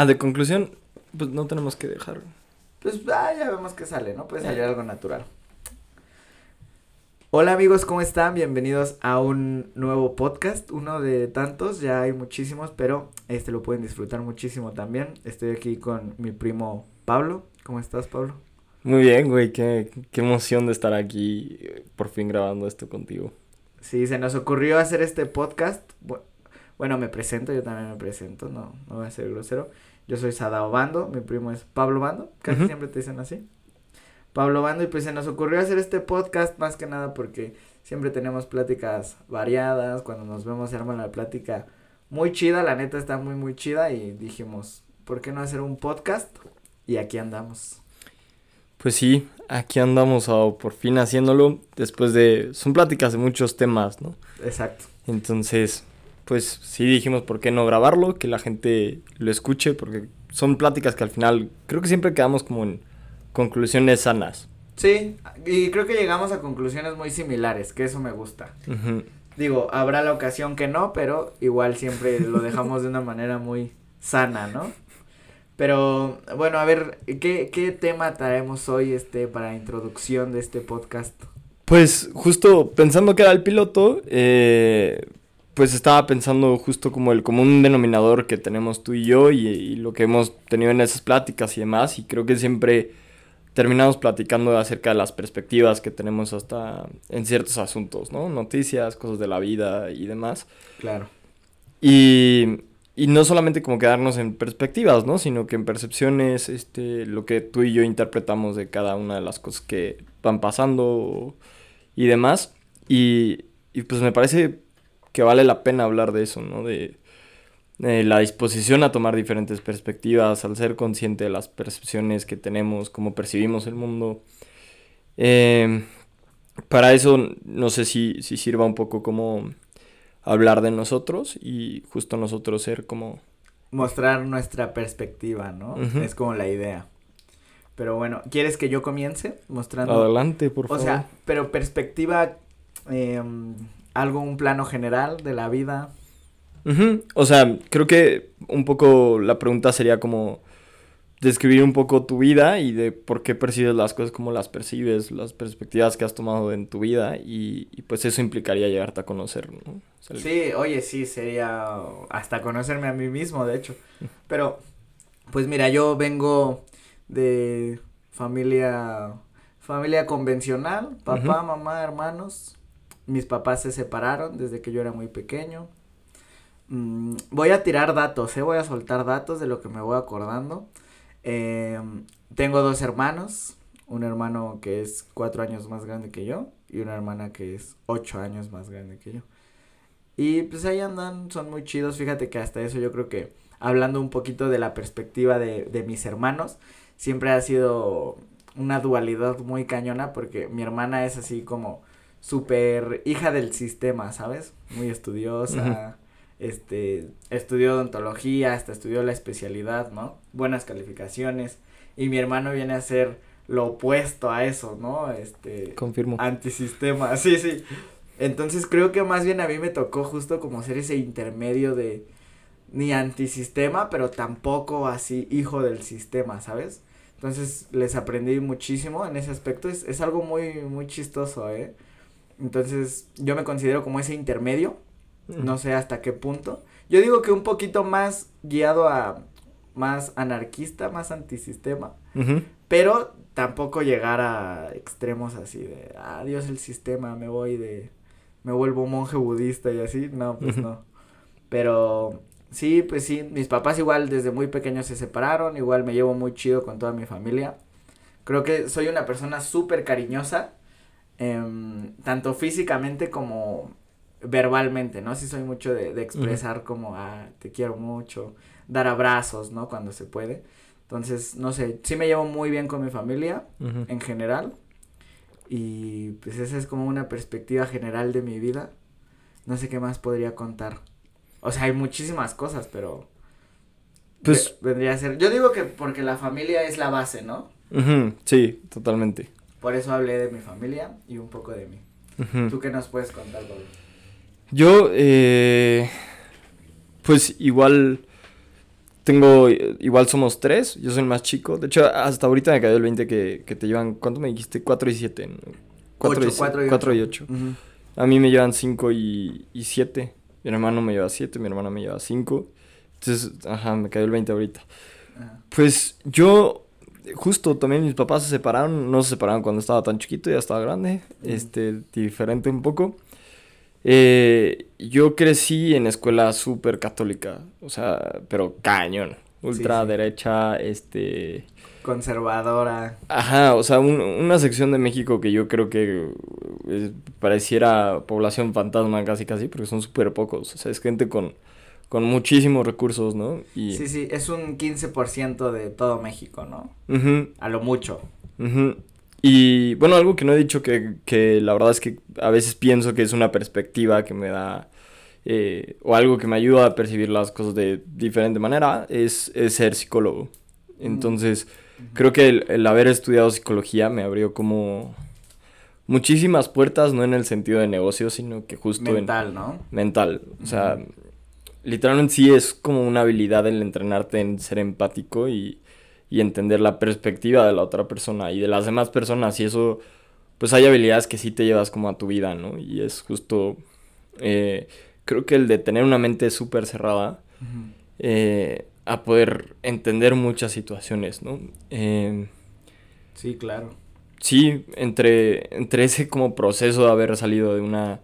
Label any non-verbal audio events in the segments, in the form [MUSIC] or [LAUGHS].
Ah, de conclusión, pues no tenemos que dejar. Pues ah, ya vemos que sale, ¿no? Puede salir algo natural. Hola amigos, ¿cómo están? Bienvenidos a un nuevo podcast, uno de tantos, ya hay muchísimos, pero este lo pueden disfrutar muchísimo también. Estoy aquí con mi primo Pablo. ¿Cómo estás, Pablo? Muy bien, güey, qué, qué emoción de estar aquí eh, por fin grabando esto contigo. Sí, se nos ocurrió hacer este podcast. Bueno, me presento, yo también me presento, no, no voy a ser grosero. Yo soy Sadao Bando, mi primo es Pablo Bando, casi siempre te dicen así. Pablo Bando, y pues se nos ocurrió hacer este podcast más que nada porque siempre tenemos pláticas variadas, cuando nos vemos se arma la plática muy chida, la neta está muy muy chida y dijimos, ¿por qué no hacer un podcast? Y aquí andamos. Pues sí, aquí andamos por fin haciéndolo después de... Son pláticas de muchos temas, ¿no? Exacto. Entonces, pues sí dijimos por qué no grabarlo, que la gente lo escuche, porque son pláticas que al final creo que siempre quedamos como en conclusiones sanas. Sí, y creo que llegamos a conclusiones muy similares, que eso me gusta. Digo, habrá la ocasión que no, pero igual siempre lo dejamos de una manera muy sana, ¿no? Pero bueno, a ver, ¿qué, qué tema traemos hoy este para introducción de este podcast? Pues justo pensando que era el piloto, eh, pues estaba pensando justo como el común denominador que tenemos tú y yo y, lo que hemos tenido en esas pláticas y demás. Y creo que siempre terminamos platicando acerca de las perspectivas que tenemos hasta en ciertos asuntos, ¿no? Noticias, cosas de la vida y demás. Claro. Y, y no solamente como quedarnos en perspectivas, ¿no? Sino que en percepciones, este, lo que tú y yo interpretamos de cada una de las cosas que van pasando y demás. Y, y pues me parece que vale la pena hablar de eso, ¿no? De, la disposición a tomar diferentes perspectivas, al ser consciente de las percepciones que tenemos, cómo percibimos el mundo. Em, para eso no sé si, si sirva un poco como hablar de nosotros y justo nosotros ser como... Mostrar nuestra perspectiva, ¿no? Es como la idea. Pero bueno, ¿quieres que yo comience mostrando? Adelante, por favor. O sea, pero perspectiva eh, algo, un plano general de la vida. O sea, creo que un poco la pregunta sería como describir un poco tu vida y de por qué percibes las cosas como las percibes, las perspectivas que has tomado en tu vida y, pues eso implicaría llegarte a conocer, ¿no? sí, oye, sí, sería hasta conocerme a mí mismo, de hecho. Pero, pues mira, yo vengo de familia, familia convencional, papá, mamá, hermanos, mis papás se separaron desde que yo era muy pequeño. Mm, voy a tirar datos, ¿eh? voy a soltar datos de lo que me voy acordando. Em, tengo dos hermanos, un hermano que es cuatro años más grande que yo y una hermana que es ocho años más grande que yo. Y pues ahí andan, son muy chidos, fíjate que hasta eso yo creo que hablando un poquito de la perspectiva de, de mis hermanos, siempre ha sido una dualidad muy cañona porque mi hermana es así como súper hija del sistema, ¿sabes? Muy estudiosa, este, estudió odontología, hasta estudió la especialidad, ¿no? Buenas calificaciones. Y mi hermano viene a ser lo opuesto a eso, ¿no? Este. Confirmo. Antisistema, [LAUGHS] sí, sí. Entonces creo que más bien a mí me tocó justo como ser ese intermedio de ni antisistema, pero tampoco así hijo del sistema, ¿sabes? Entonces les aprendí muchísimo en ese aspecto. Es, es algo muy, muy chistoso, ¿eh? Entonces, yo me considero como ese intermedio. No sé hasta qué punto. Yo digo que un poquito más guiado a más anarquista, más antisistema. Pero tampoco llegar a extremos así de, adiós el sistema, me voy de, me vuelvo monje budista y así. No, pues no. Pero sí, pues sí, mis papás igual desde muy pequeños se separaron, igual me llevo muy chido con toda mi familia. Creo que soy una persona súper cariñosa Em, tanto físicamente como verbalmente, ¿no? Sí soy mucho de, expresar como, ah, te quiero mucho, dar abrazos, ¿no? Cuando se puede. Entonces, no sé, sí me llevo muy bien con mi familia en general. Y pues esa es como una perspectiva general de mi vida. No sé qué más podría contar. O sea, hay muchísimas cosas, pero... Pues... Vendría a ser... Yo digo que porque la familia es la base, ¿no? Sí, totalmente. Por eso hablé de mi familia y un poco de mí. ¿Tú qué nos puedes contar, Pablo? Yo, eh, pues igual, tengo, igual somos tres, yo soy el más chico. De hecho, hasta ahorita me cayó el 20 que, que te llevan, ¿cuánto me dijiste? 4 y 7. 4 y, 4 y 8. A mí me llevan 5 y 7. Mi hermano me lleva 7, mi hermana me lleva 5. Entonces, ajá, me cayó el 20 ahorita. Pues yo, justo también mis papás se separaron, no se separaron cuando estaba tan chiquito, ya estaba grande, este, diferente un poco. Eh, yo crecí en escuela súper católica, o sea, pero cañón, ultraderecha, este... Conservadora. Ajá, o sea, una sección de México que yo creo que eh, pareciera población fantasma casi casi, porque son súper pocos, o sea, es gente con, con muchísimos recursos, ¿no? Y... Sí, sí, es un 15% de todo México, ¿no? A lo mucho. Y bueno, algo que no he dicho que, que, la verdad es que a veces pienso que es una perspectiva que me da, eh, o algo que me ayuda a percibir las cosas de diferente manera, es, ser psicólogo. Entonces, creo que el, haber estudiado psicología me abrió como muchísimas puertas, no en el sentido de negocio, sino que justo mental, ¿no? Mental, o sea, literalmente sí es como una habilidad el entrenarte en ser empático y y entender la perspectiva de la otra persona y de las demás personas y eso pues hay habilidades que sí te llevas como a tu vida, ¿no? Y es justo, eh, creo que el de tener una mente súper cerrada eh, a poder entender muchas situaciones, ¿no? Em, sí, claro. Sí, entre, entre ese como proceso de haber salido de una,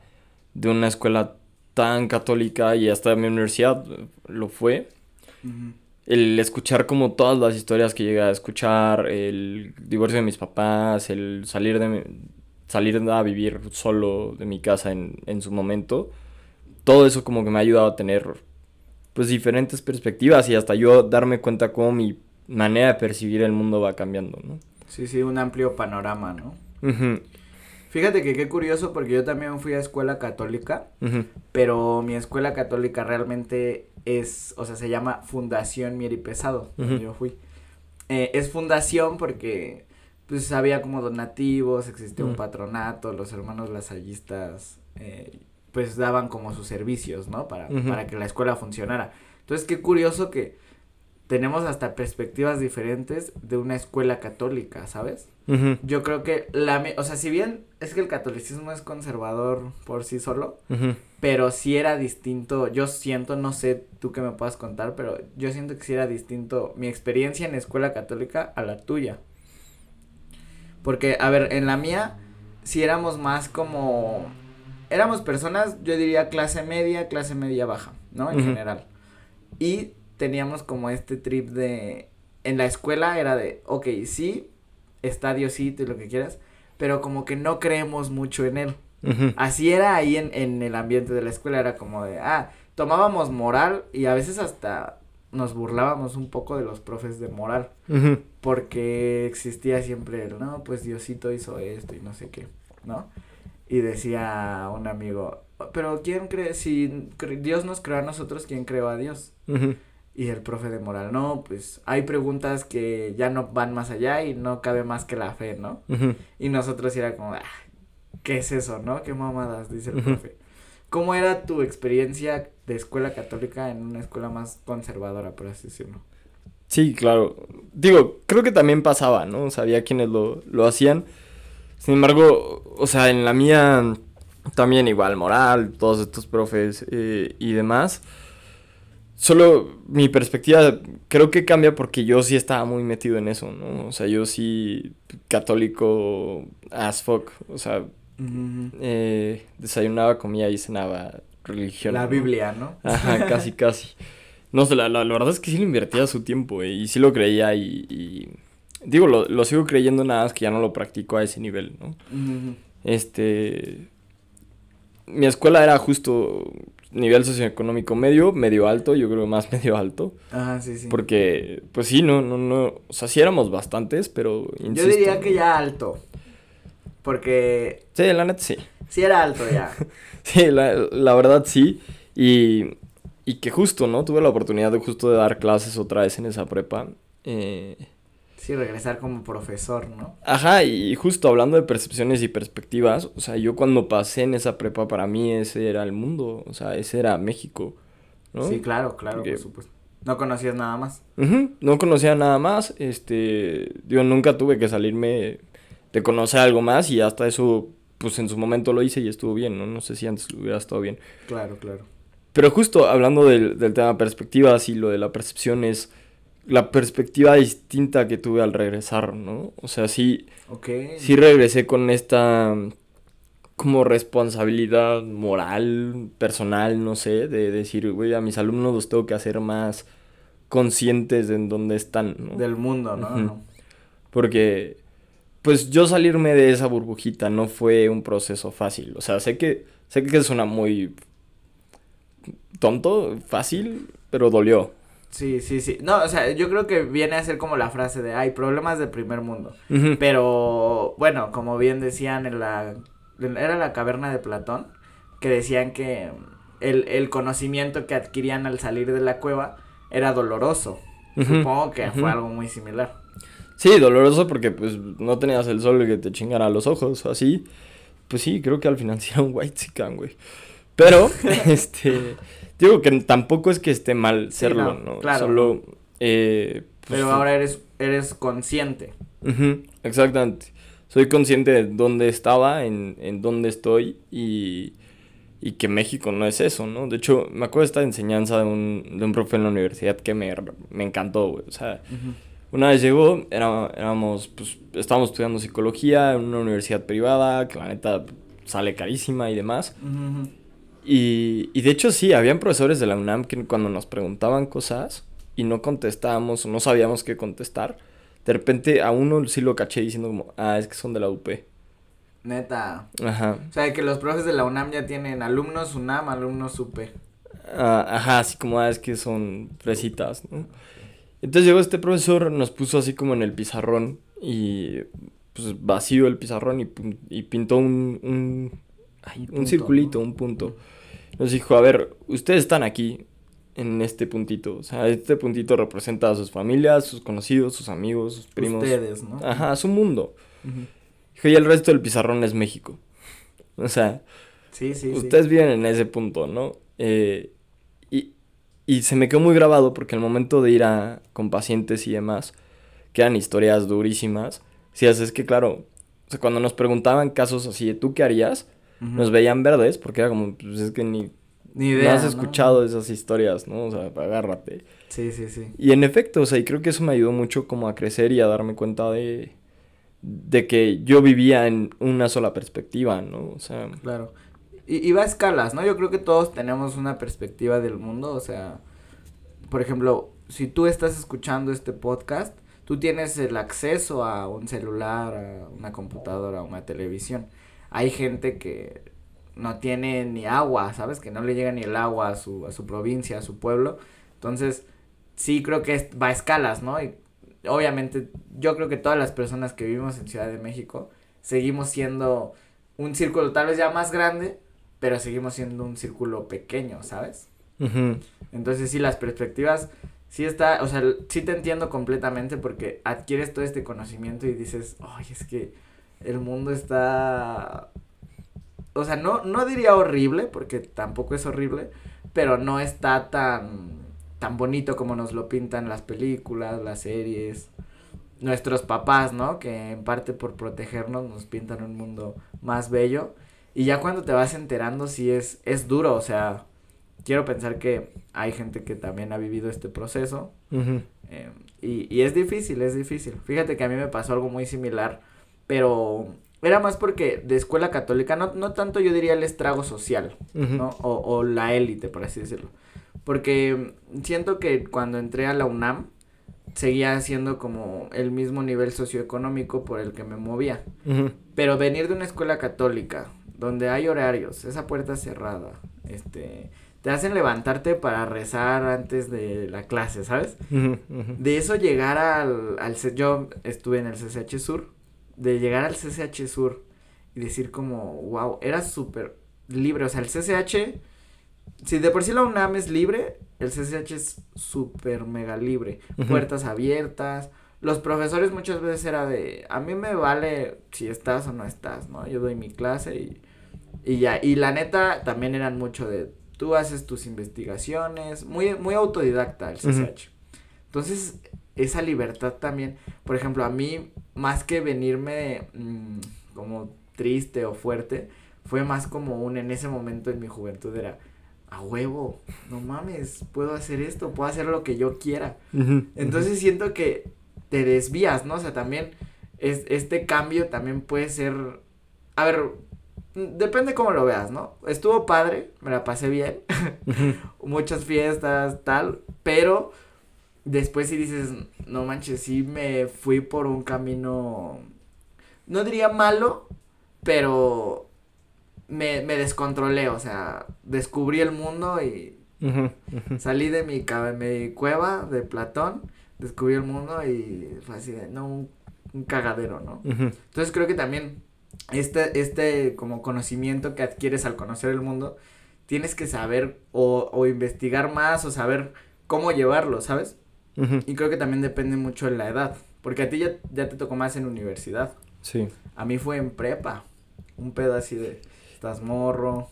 de una escuela tan católica y hasta mi universidad lo fue el escuchar como todas las historias que llegué a escuchar, el divorcio de mis papás, el salir de salir a vivir solo de mi casa en, en su momento, todo eso como que me ha ayudado a tener pues diferentes perspectivas y hasta yo darme cuenta cómo mi manera de percibir el mundo va cambiando, ¿no? Sí, sí, un amplio panorama, ¿no? Fíjate que qué curioso porque yo también fui a escuela católica, pero mi escuela católica realmente es, o sea, se llama Fundación Mieri Pesado, donde yo fui. Eh, es fundación porque pues había como donativos, existía un patronato, los hermanos lasallistas eh, pues daban como sus servicios, ¿no? Para, para que la escuela funcionara. Entonces, qué curioso que tenemos hasta perspectivas diferentes de una escuela católica, ¿sabes? Yo creo que la, o sea, si bien es que el catolicismo es conservador por sí solo, pero sí era distinto, yo siento, no sé tú que me puedas contar, pero yo siento que sí era distinto mi experiencia en escuela católica a la tuya. Porque, a ver, en la mía, si éramos más como, éramos personas, yo diría clase media, clase media baja, ¿no? En general. Y teníamos como este trip de, en la escuela era de, ok, sí, está Diosito y lo que quieras, pero como que no creemos mucho en él. Así era ahí en, en el ambiente de la escuela, era como de, ah, tomábamos moral y a veces hasta nos burlábamos un poco de los profes de moral, porque existía siempre el, no, pues Diosito hizo esto y no sé qué, ¿no? Y decía un amigo, pero ¿quién cree? Si Dios nos creó a nosotros, ¿quién creó a Dios? Y el profe de moral, no, pues hay preguntas que ya no van más allá y no cabe más que la fe, ¿no? Y nosotros era como, ah, ¿qué es eso, no? ¿Qué mamadas? Dice el profe. ¿Cómo era tu experiencia de escuela católica en una escuela más conservadora, por así decirlo? Sí, claro. Digo, creo que también pasaba, ¿no? Sabía quienes lo, lo hacían. Sin embargo, o sea, en la mía también igual, moral, todos estos profes eh, y demás. Solo mi perspectiva creo que cambia porque yo sí estaba muy metido en eso, ¿no? O sea, yo sí católico as fuck, o sea, eh, desayunaba, comía y cenaba religión. La Biblia, ¿no? Ajá, casi, [LAUGHS] casi. No sé, la, la, verdad es que sí le invertía su tiempo eh, y sí lo creía y, digo, lo, lo, sigo creyendo nada más que ya no lo practico a ese nivel, ¿no? Este, mi escuela era justo nivel socioeconómico medio, medio alto, yo creo más [LAUGHS] medio alto. Ajá, sí, sí. Porque, pues sí, no, no, no, o sea, sí éramos bastantes, pero insisto, Yo diría que ya alto, porque... Sí, la neta sí. Sí era alto ya. [LAUGHS] sí, la, la verdad sí, y, y que justo, ¿no? Tuve la oportunidad de justo de dar clases otra vez en esa prepa, eh Sí, regresar como profesor, ¿no? Ajá, y justo hablando de percepciones y perspectivas, o sea, yo cuando pasé en esa prepa, para mí ese era el mundo, o sea, ese era México, ¿no? Sí, claro, claro, por supuesto. No conocías nada más. No conocía nada más, este, yo nunca tuve que salirme de conocer algo más y hasta eso, pues en su momento lo hice y estuvo bien, ¿no? No sé si antes lo hubiera estado bien. Claro, claro. Pero justo hablando del, del tema perspectivas y lo de la percepción es la perspectiva distinta que tuve al regresar, ¿no? O sea, sí, sí regresé con esta mm, como responsabilidad moral, personal, no sé, de decir, güey, a mis alumnos los tengo que hacer más conscientes de en dónde están, ¿no? Del mundo. No. Porque, pues yo salirme de esa burbujita no fue un proceso fácil. O sea, sé que, sé que suena muy tonto, fácil, pero dolió. Sí, sí, sí. No, o sea, yo creo que viene a ser como la frase de, hay problemas de primer mundo. Pero, bueno, como bien decían en la, era la caverna de Platón, que decían que el, el conocimiento que adquirían al salir de la cueva era doloroso. Supongo que fue algo muy similar. Sí, doloroso porque pues no tenías el sol que te chingara los ojos, así. Pues sí, creo que al final sí era un white chican, güey. Pero, [LAUGHS] este, digo que tampoco es que esté mal Sí, serlo, no, ¿no? claro, Solo, eh, pues, Pero ahora eres, eres consciente. Exactamente. Soy consciente de dónde estaba, en, en dónde estoy y, y que México no es eso, ¿no? De hecho, me acuerdo de esta enseñanza de un, de un profe en la universidad que me, me encantó, güey. O sea, una vez llegó, era, éramos, pues, estábamos estudiando psicología en una universidad privada, que la neta sale carísima y demás. Ujú. Y, y de hecho sí, habían profesores de la UNAM que cuando nos preguntaban cosas y no contestábamos o no sabíamos qué contestar, de repente a uno sí lo caché diciendo como, ah, es que son de la UP. Neta. Ajá. O sea, que los profes de la UNAM ya tienen alumnos UNAM, alumnos UP. Ah, ajá, así como, ah, es que son fresitas, ¿no? Entonces llegó este profesor, nos puso así como en el pizarrón y pues vacío el pizarrón y, y pintó un, un, ay, un punto, circulito, ¿no? un punto. Nos dijo, a ver, ustedes están aquí en este puntito, o sea, este puntito representa a sus familias, sus conocidos, sus amigos, sus primos. Ustedes, ¿no? Ajá, su mundo. Dijo, y el resto del pizarrón es México. [LAUGHS] O sea, Sí, sí, sí. Ustedes viven en ese punto, ¿no? Eh, y, y se me quedó muy grabado porque al momento de ir a, con pacientes y demás, que eran historias durísimas, si es que claro, o sea, cuando nos preguntaban casos así de tú qué harías, Nos veían verdes porque era como, pues es que ni, Ni no idea. has escuchado esas historias, ¿no? O sea, agárrate. Sí, sí, sí. Y en efecto, o sea, y creo que eso me ayudó mucho como a crecer y a darme cuenta de, de que yo vivía en una sola perspectiva, ¿no? O sea, Claro. Y, y va a escalas, ¿no? Yo creo que todos tenemos una perspectiva del mundo, o sea, por ejemplo, si tú estás escuchando este podcast, tú tienes el acceso a un celular, a una computadora, a una televisión. Hay gente que no tiene ni agua, ¿sabes? Que no le llega ni el agua a su, a su provincia, a su pueblo. Entonces, sí creo que es- va a escalas, ¿no? Y obviamente yo creo que todas las personas que vivimos en Ciudad de México seguimos siendo un círculo tal vez ya más grande, pero seguimos siendo un círculo pequeño, ¿sabes? Entonces sí, las perspectivas, sí está, o sea, sí te entiendo completamente porque adquieres todo este conocimiento y dices, ay, es que el mundo está, o sea, no, no diría horrible, porque tampoco es horrible, pero no está tan, tan bonito como nos lo pintan las películas, las series, nuestros papás, ¿no? Que en parte por protegernos nos pintan un mundo más bello. Y ya cuando te vas enterando, sí es, es duro, o sea, quiero pensar que hay gente que también ha vivido este proceso. Eh, y, y es difícil, es difícil. Fíjate que a mí me pasó algo muy similar, pero era más porque de escuela católica, no, no tanto yo diría el estrago social. ¿no? O, o la élite, por así decirlo. Porque siento que cuando entré a la UNAM, seguía siendo como el mismo nivel socioeconómico por el que me movía. Pero venir de una escuela católica, donde hay horarios, esa puerta cerrada, este, te hacen levantarte para rezar antes de la clase, ¿sabes? De eso llegar al, al yo estuve en el CCH Sur, de llegar al CCH Sur y decir como, wow, era súper libre, o sea, el CCH, si de por sí la UNAM es libre, el CCH es súper mega libre, puertas abiertas, los profesores muchas veces era de, a mí me vale si estás o no estás, ¿no? Yo doy mi clase y, y ya, y la neta también eran mucho de, tú haces tus investigaciones, muy, muy autodidacta el CCH. Entonces, esa libertad también, por ejemplo, a mí, más que venirme mm, como triste o fuerte, fue más como un, en ese momento en mi juventud era, a huevo, no mames, puedo hacer esto, puedo hacer lo que yo quiera. Entonces siento que te desvías, ¿no? O sea, también es, este cambio también puede ser, a ver, depende cómo lo veas, ¿no? Estuvo padre, me la pasé bien, [LAUGHS] muchas fiestas, tal, pero después si dices, no manches, sí me fui por un camino, no diría malo, pero me, me descontrolé, o sea, descubrí el mundo y salí de mi, mi cueva de Platón, descubrí el mundo y fue así de, no, un, cagadero, ¿no? Entonces creo que también este, este como conocimiento que adquieres al conocer el mundo, tienes que saber o, o investigar más o saber cómo llevarlo, ¿sabes? Y creo que también depende mucho de la edad, porque a ti ya, ya te tocó más en universidad. Sí. A mí fue en prepa, un pedo así de estás morro.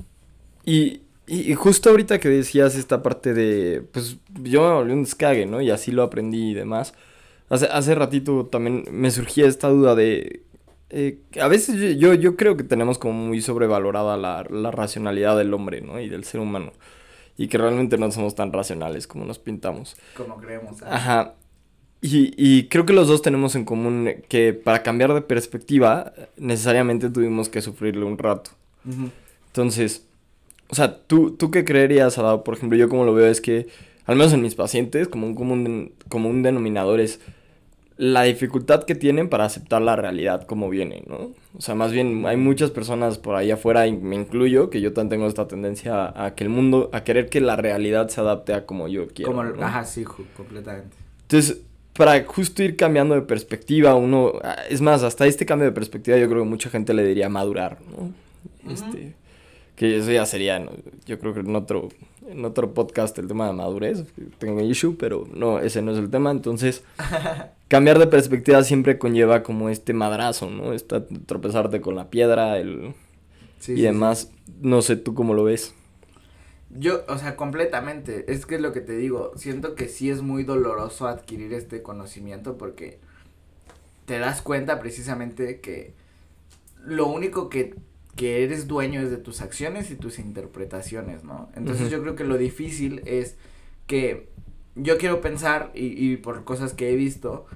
Y, y, justo ahorita que decías esta parte de, pues yo me volví un descague, ¿no? Y así lo aprendí y demás. Hace, hace ratito también me surgía esta duda de, eh, a veces yo, yo creo que tenemos como muy sobrevalorada la, la racionalidad del hombre, ¿no? Y del ser humano. Y que realmente no somos tan racionales como nos pintamos. Como creemos. ¿eh? Ajá. Y, y, creo que los dos tenemos en común que para cambiar de perspectiva necesariamente tuvimos que sufrirle un rato. Entonces, o sea, ¿tú, ¿tú qué creerías, Adao? Por ejemplo, yo como lo veo es que, al menos en mis pacientes, como un común, como un denominador es la dificultad que tienen para aceptar la realidad como viene, ¿no? O sea, más bien hay muchas personas por ahí afuera, y me incluyo, que yo también tengo esta tendencia a, que el mundo, a querer que la realidad se adapte a como yo quiero. Como, Ajá, sí, completamente. Entonces, para justo ir cambiando de perspectiva, uno, es más, hasta este cambio de perspectiva yo creo que mucha gente le diría madurar, ¿no? Este, que eso ya sería, yo creo que en otro, en otro podcast el tema de madurez, tengo issue, pero no, ese no es el tema, entonces [LAUGHS] cambiar de perspectiva siempre conlleva como este madrazo, ¿no? Esta, tropezarte con la piedra, el... y demás, no sé tú cómo lo ves. Yo, o sea, completamente, es que es lo que te digo, siento que sí es muy doloroso adquirir este conocimiento porque te das cuenta precisamente que lo único que que eres dueño es de tus acciones y tus interpretaciones, ¿no? Entonces yo creo que lo difícil es que yo quiero pensar, y, y por cosas que he visto,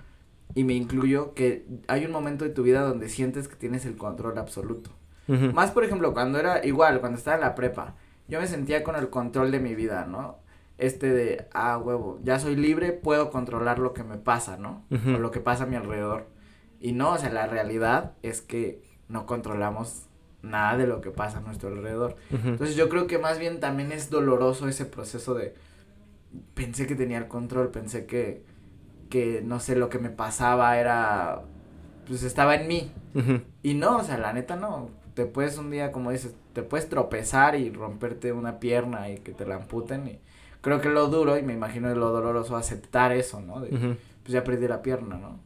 y me incluyo, que hay un momento de tu vida donde sientes que tienes el control absoluto. Más, por ejemplo, cuando era igual, cuando estaba en la prepa, yo me sentía con el control de mi vida, ¿no? Este de, ah, huevo, ya soy libre, puedo controlar lo que me pasa, ¿no? O lo que pasa a mi alrededor. Y no, o sea, la realidad es que no controlamos nada de lo que pasa a nuestro alrededor. Entonces yo creo que más bien también es doloroso ese proceso de pensé que tenía el control, pensé que que no sé lo que me pasaba era pues estaba en mí. Y no, o sea, la neta no. Te puedes un día, como dices, te puedes tropezar y romperte una pierna y que te la amputen y creo que lo duro y me imagino lo doloroso aceptar eso, ¿no? De, Pues ya perdí la pierna, ¿no?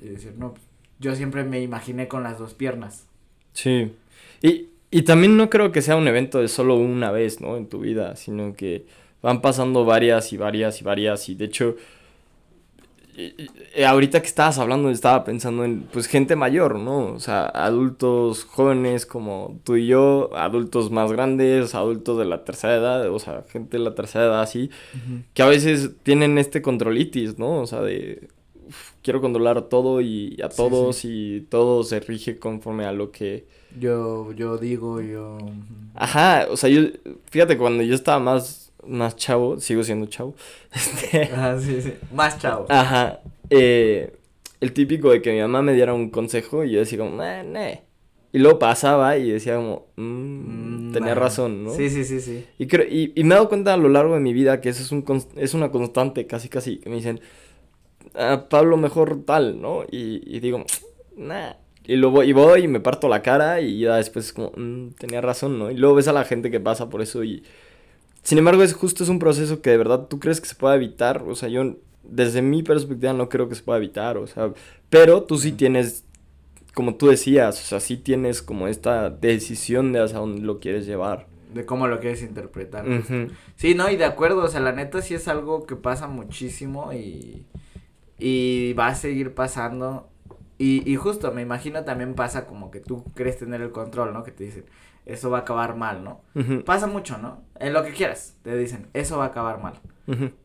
Y decir, no, pues, yo siempre me imaginé con las dos piernas. Sí. Y, y también no creo que sea un evento de solo una vez, ¿no? En tu vida, sino que van pasando varias y varias y varias. Y de hecho, ahorita que estabas hablando, estaba pensando en, pues, gente mayor, ¿no? O sea, adultos jóvenes como tú y yo, adultos más grandes, adultos de la tercera edad, o sea, gente de la tercera edad así, que a veces tienen este controlitis, ¿no? O sea, de, quiero controlar todo y a todos y todo se rige conforme a lo que yo yo digo yo ajá o sea yo fíjate cuando yo estaba más más chavo sigo siendo chavo [LAUGHS] este ajá sí sí más chavo ajá eh, el típico de que mi mamá me diera un consejo y yo decía como eh, ne. y luego pasaba y decía como mmm, tenía razón no sí sí sí sí y creo y, y me he dado cuenta a lo largo de mi vida que eso es un es una constante casi casi que me dicen a Pablo mejor tal, ¿no? Y, y digo, nah. Y luego y voy y me parto la cara y ya después es como, mm, tenía razón, ¿no? Y luego ves a la gente que pasa por eso y... Sin embargo, es justo es un proceso que de verdad tú crees que se puede evitar. O sea, yo desde mi perspectiva no creo que se pueda evitar, o sea, pero tú sí tienes, como tú decías, o sea, sí tienes como esta decisión de hacia dónde lo quieres llevar. de cómo lo quieres interpretar. Sí, no, y de acuerdo, o sea, la neta sí es algo que pasa muchísimo y, y va a seguir pasando. Y, y justo, me imagino también pasa como que tú crees tener el control, ¿no? Que te dicen, eso va a acabar mal, ¿no? Pasa mucho, ¿no? En lo que quieras, te dicen, eso va a acabar mal.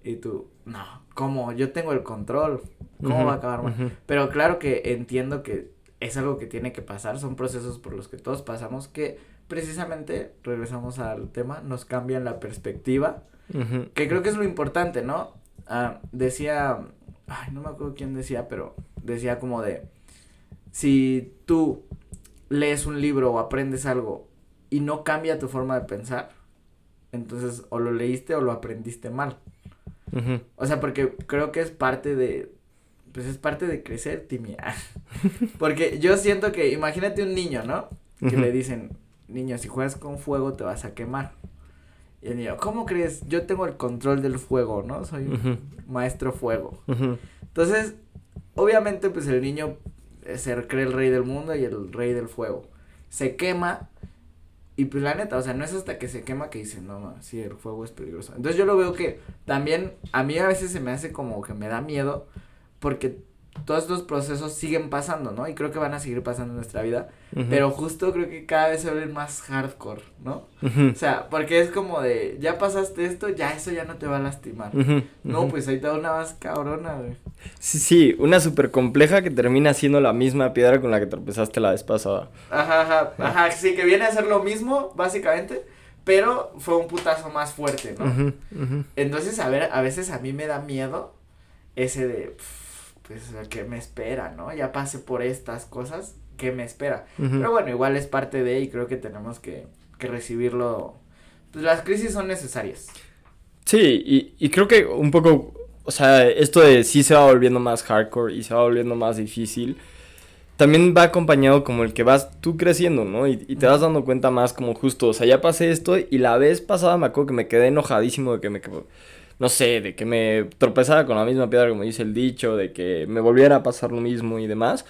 Y tú, no, ¿cómo? Yo tengo el control, ¿cómo va a acabar mal? Pero claro que entiendo que es algo que tiene que pasar, son procesos por los que todos pasamos que precisamente, regresamos al tema, nos cambian la perspectiva, que creo que es lo importante, ¿no? Ah, decía, ay, no me acuerdo quién decía, pero decía como de, si tú lees un libro o aprendes algo y no cambia tu forma de pensar, entonces o lo leíste o lo aprendiste mal. O sea, porque creo que es parte de, pues es parte de crecer, Timia. [LAUGHS] porque yo siento que, imagínate un niño, ¿no? Que le dicen, niño, si juegas con fuego te vas a quemar. Y el niño, ¿cómo crees? Yo tengo el control del fuego, ¿no? Soy un maestro fuego. Entonces, obviamente, pues el niño se cree el rey del mundo y el rey del fuego. Se quema y pues la neta, o sea, no es hasta que se quema que dicen, no, no, sí, el fuego es peligroso. Entonces yo lo veo que también a mí a veces se me hace como que me da miedo porque todos estos procesos siguen pasando, ¿no? Y creo que van a seguir pasando en nuestra vida. Pero justo creo que cada vez se vuelven más hardcore, ¿no? O sea, porque es como de, ya pasaste esto, ya eso ya no te va a lastimar. No, pues ahí te da una más cabrona, güey. Sí, sí, una súper compleja que termina siendo la misma piedra con la que tropezaste la vez pasada. Ajá, ajá, ajá, sí, que viene a ser lo mismo, básicamente. Pero fue un putazo más fuerte, ¿no? Entonces, a ver, a veces a mí me da miedo ese de pues, ¿qué me espera, no? Ya pasé por estas cosas, ¿qué me espera? Pero bueno, igual es parte de y creo que tenemos que, que recibirlo. Pues las crisis son necesarias. Sí, y, y creo que un poco, o sea, esto de sí se va volviendo más hardcore y se va volviendo más difícil, también va acompañado como el que vas tú creciendo, ¿no? Y, y, te vas dando cuenta más como justo, o sea, ya pasé esto y la vez pasada me acuerdo que me quedé enojadísimo de que me no sé, de que me tropezara con la misma piedra como dice el dicho, de que me volviera a pasar lo mismo y demás.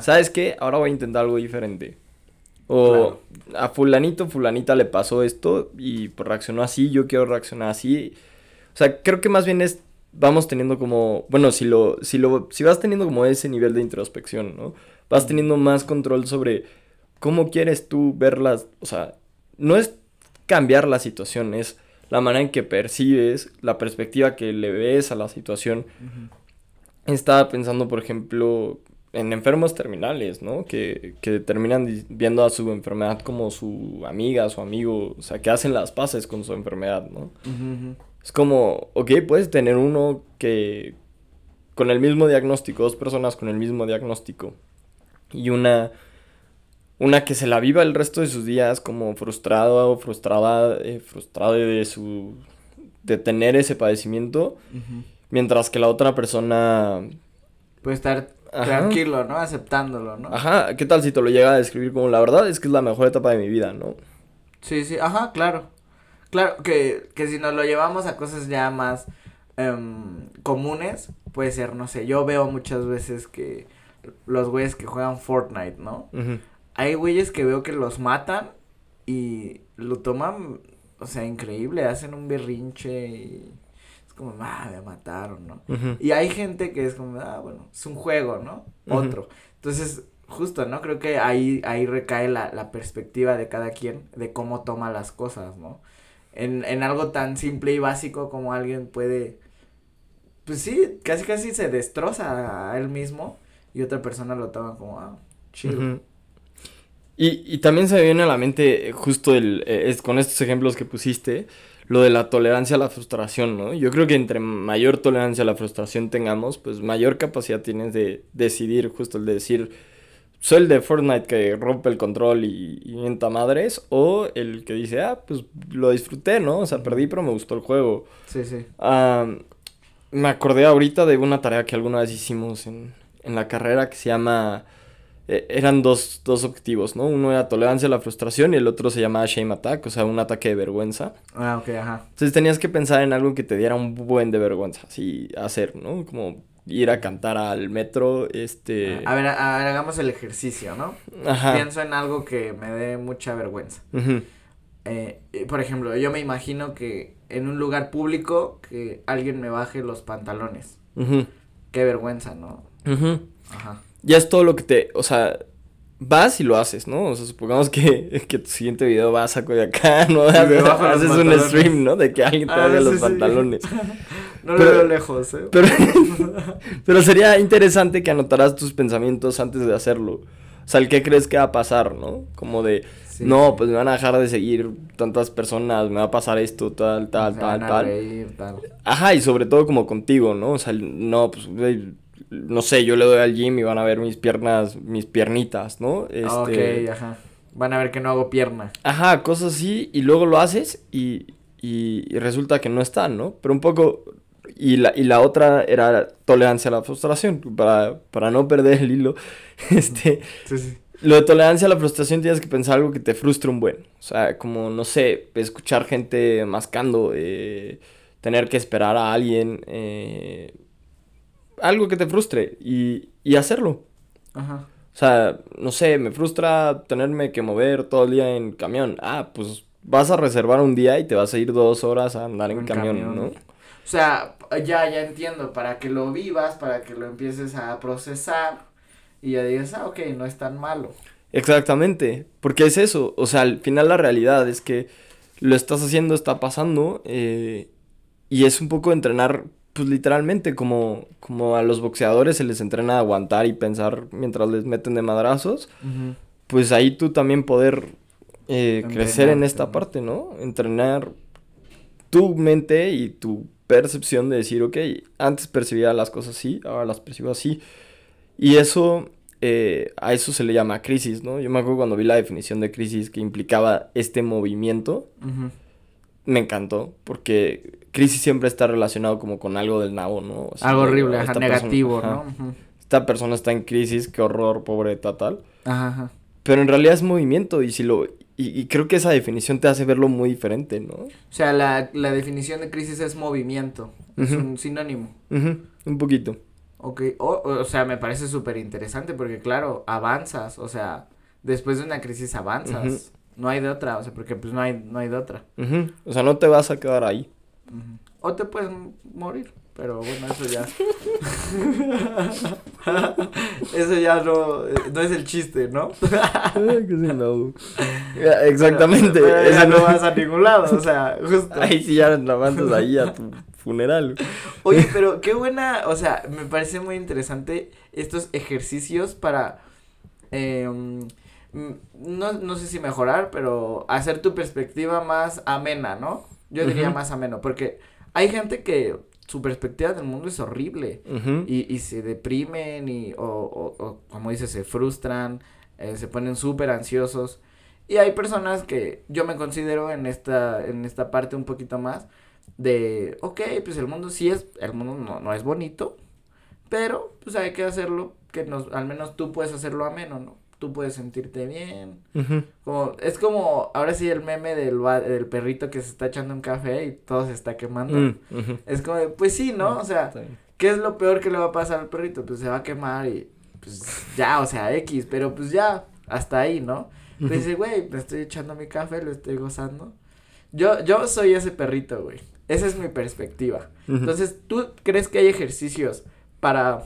¿Sabes qué? Ahora voy a intentar algo diferente. O a fulanito, fulanita le pasó esto y reaccionó así, yo quiero reaccionar así. O sea, creo que más bien es vamos teniendo como, bueno, si lo si lo si vas teniendo como ese nivel de introspección, ¿no? Vas teniendo más control sobre cómo quieres tú verlas, o sea, no es cambiar la situación, es la manera en que percibes, la perspectiva que le ves a la situación. Estaba pensando, por ejemplo, en enfermos terminales, ¿no? Que, que terminan viendo a su enfermedad como su amiga, su amigo, o sea, que hacen las paces con su enfermedad, ¿no? Es como, ok, puedes tener uno que con el mismo diagnóstico, dos personas con el mismo diagnóstico, y una una que se la viva el resto de sus días como frustrado o frustrada, eh, frustrada de su de tener ese padecimiento, mientras que la otra persona puede estar tranquilo, ¿no? Aceptándolo, ¿no? Ajá, ¿qué tal si te lo llega a describir como la verdad es que es la mejor etapa de mi vida, ¿no? Sí, sí, ajá, claro. Claro, que, que si nos lo llevamos a cosas ya más em, comunes, puede ser, no sé, yo veo muchas veces que los güeyes que juegan Fortnite, ¿no? Hay güeyes que veo que los matan y lo toman, o sea, increíble, hacen un berrinche y es como, ah, me mataron, ¿no? Y hay gente que es como, ah, bueno, es un juego, ¿no? Otro. Entonces, justo, ¿no? Creo que ahí, ahí recae la, la perspectiva de cada quien de cómo toma las cosas, ¿no? En, en algo tan simple y básico como alguien puede, pues sí, casi casi se destroza a él mismo y otra persona lo toma como, ah, chido. Y, y también se me viene a la mente eh, justo el, eh, es, con estos ejemplos que pusiste, lo de la tolerancia a la frustración, ¿no? Yo creo que entre mayor tolerancia a la frustración tengamos, pues mayor capacidad tienes de decidir, justo el de decir, soy el de Fortnite que rompe el control y, y madres, o el que dice, ah, pues lo disfruté, ¿no? O sea, perdí, pero me gustó el juego. Sí, sí. me acordé ahorita de una tarea que alguna vez hicimos en, en la carrera que se llama eh, eran dos, dos objetivos, ¿no? Uno era tolerancia a la frustración y el otro se llamaba shame attack, o sea, un ataque de vergüenza. Ah, ok, ajá. Entonces tenías que pensar en algo que te diera un buen de vergüenza, así, hacer, ¿no? Como ir a cantar al metro, este... A ver, hagamos el ejercicio, ¿no? Ajá. Pienso en algo que me dé mucha vergüenza. eh, eh, por ejemplo, yo me imagino que en un lugar público que alguien me baje los pantalones. Ujú, Qué vergüenza, ¿no? ujú. Ajá. Ya es todo lo que te, o sea, vas y lo haces, ¿no? O sea, supongamos que, [LAUGHS] que tu siguiente video vas a Coyacán, [LAUGHS] ¿no? Me Haces, un pantalones. stream, ¿no? De que alguien te Ah, haga sí, los sí. pantalones. [LAUGHS] No Pero- lo veo lejos, ¿eh? Pero, pero sería interesante que anotaras tus pensamientos antes de hacerlo. O sea, el qué crees que va a pasar, ¿no? Como de, Sí. no, pues me van a dejar de seguir tantas personas, me va a pasar esto, tal, tal, Se tal, van a tal. reír, tal. Ajá, y sobre todo como contigo, ¿no? O sea, no, pues, no sé, yo le doy al gym y van a ver mis piernas, mis piernitas, ¿no? Este, Ok, ajá. Van a ver que no hago pierna. Ajá, cosas así, y luego lo haces y, y, y resulta que no están, ¿no? Pero un poco, y la, y la otra era tolerancia a la frustración, para, para no perder el hilo, [LAUGHS] este, Sí, sí. lo de tolerancia a la frustración tienes que pensar algo que te frustre un buen, o sea, como, no sé, escuchar gente mascando, eh, tener que esperar a alguien, eh, algo que te frustre y, y hacerlo. Ajá. O sea, no sé, me frustra tenerme que mover todo el día en camión. Ah, pues vas a reservar un día y te vas a ir dos horas a andar en, En camión, camión. ¿no? O sea, ya, ya entiendo, para que lo vivas, para que lo empieces a procesar y ya digas, ah, ok, no es tan malo. Exactamente, porque es eso. O sea, al final la realidad es que lo estás haciendo, está pasando, eh, y es un poco entrenar, pues literalmente, como, como a los boxeadores se les entrena a aguantar y pensar mientras les meten de madrazos. pues ahí tú también poder eh, crecer en esta ¿no? parte, ¿no? Entrenar tu mente y tu percepción de decir, ok, antes percibía las cosas así, ahora las percibo así. Y eso, eh, a eso se le llama crisis, ¿no? Yo me acuerdo cuando vi la definición de crisis que implicaba este movimiento, me encantó, porque crisis siempre está relacionado como con algo del nabo, ¿no? O sea, Algo horrible, ajá, persona- negativo, ajá, ¿no? Esta persona está en crisis, qué horror, pobre, tal, tal. Ajá, ajá. Pero en realidad es movimiento y si lo y, y creo que esa definición te hace verlo muy diferente, ¿no? O sea, la, la definición de crisis es movimiento, es un sinónimo. Ujú, un poquito. Ok, o, o sea, me parece súper interesante porque, claro, avanzas, o sea, después de una crisis avanzas. No hay de otra, o sea, porque pues no hay, no hay de otra. O sea, no te vas a quedar ahí. O te puedes morir, pero bueno, eso ya. [LAUGHS] eso ya no, eh, no es el chiste, ¿no? [LAUGHS] No. Exactamente. Pero, pero ya eso no vas a ningún lado, o sea, justo. Ahí sí ya la mandas ahí a tu funeral. Oye, [LAUGHS] pero qué buena, o sea, me parece muy interesante estos ejercicios para, eh, mm, no, no sé si mejorar, pero hacer tu perspectiva más amena, ¿no? Yo diría más ameno, porque hay gente que su perspectiva del mundo es horrible y, y se deprimen y, o, o, o, como dices, se frustran, eh, se ponen súper ansiosos. Y hay personas que yo me considero en esta, en esta parte un poquito más de, ok, pues el mundo sí es, el mundo no, no es bonito, pero pues hay que hacerlo, que nos, al menos tú puedes hacerlo ameno, ¿no? Tú puedes sentirte bien. Como, es como, ahora sí el meme del, del perrito que se está echando un café y todo se está quemando. Mm. Es como, de, pues sí, ¿no? O sea. ¿Qué es lo peor que le va a pasar al perrito? Pues se va a quemar y pues ya, o sea, X, pero pues ya, hasta ahí, ¿no? Pues dice, güey, me estoy echando mi café, lo estoy gozando. Yo, yo soy ese perrito, güey. Esa es mi perspectiva. Entonces, ¿tú crees que hay ejercicios para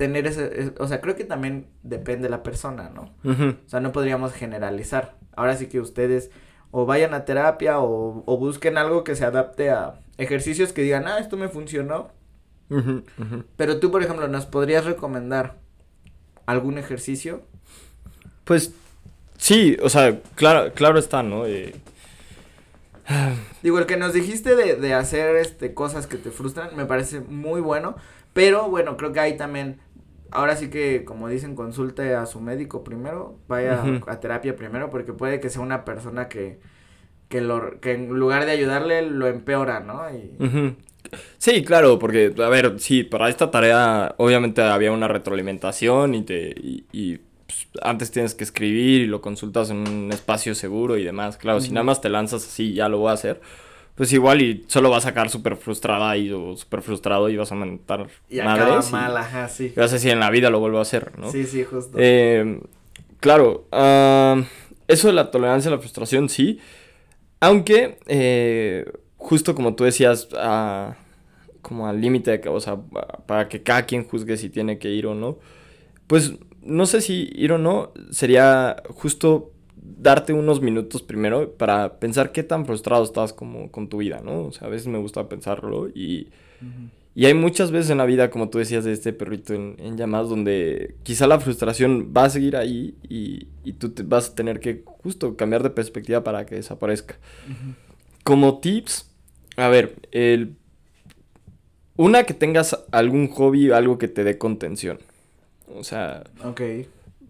tener ese, es- o sea, creo que también depende de la persona, ¿no? O sea, no podríamos generalizar. Ahora sí que ustedes o vayan a terapia o, o busquen algo que se adapte a ejercicios que digan, ah, esto me funcionó. Pero tú, por ejemplo, ¿nos podrías recomendar algún ejercicio? Pues sí, o sea, claro, claro está, ¿no? Eh, Digo, el que nos dijiste de, de hacer este cosas que te frustran me parece muy bueno, pero bueno, creo que ahí también, ahora sí que como dicen, consulte a su médico primero, vaya a terapia primero, porque puede que sea una persona que, que, lo, que en lugar de ayudarle lo empeora, ¿no? Y. Sí, claro, porque, a ver, sí, para esta tarea obviamente había una retroalimentación y te y, y, pues, antes tienes que escribir y lo consultas en un espacio seguro y demás. Claro, si nada más te lanzas así, ya lo voy a hacer, pues igual y solo vas a sacar súper frustrada y o súper frustrado y vas a mentar y acaba madres y- mal, ajá, sí. y vas a decir en la vida lo vuelvo a hacer, ¿no? Sí, sí, justo. Eh, claro, ah, eso de la tolerancia a la frustración, sí. Aunque, eh, justo como tú decías, como al límite, de que, o sea, para que cada quien juzgue si tiene que ir o no, pues no sé si ir o no, sería justo darte unos minutos primero para pensar qué tan frustrado estás como con tu vida, ¿no? O sea, a veces me gusta pensarlo y, y hay muchas veces en la vida, como tú decías, de este perrito en, en llamas, donde quizá la frustración va a seguir ahí y, y tú te vas a tener que justo cambiar de perspectiva para que desaparezca. Como tips, a ver, el, una que tengas algún hobby, algo que te dé contención. O sea, Ok.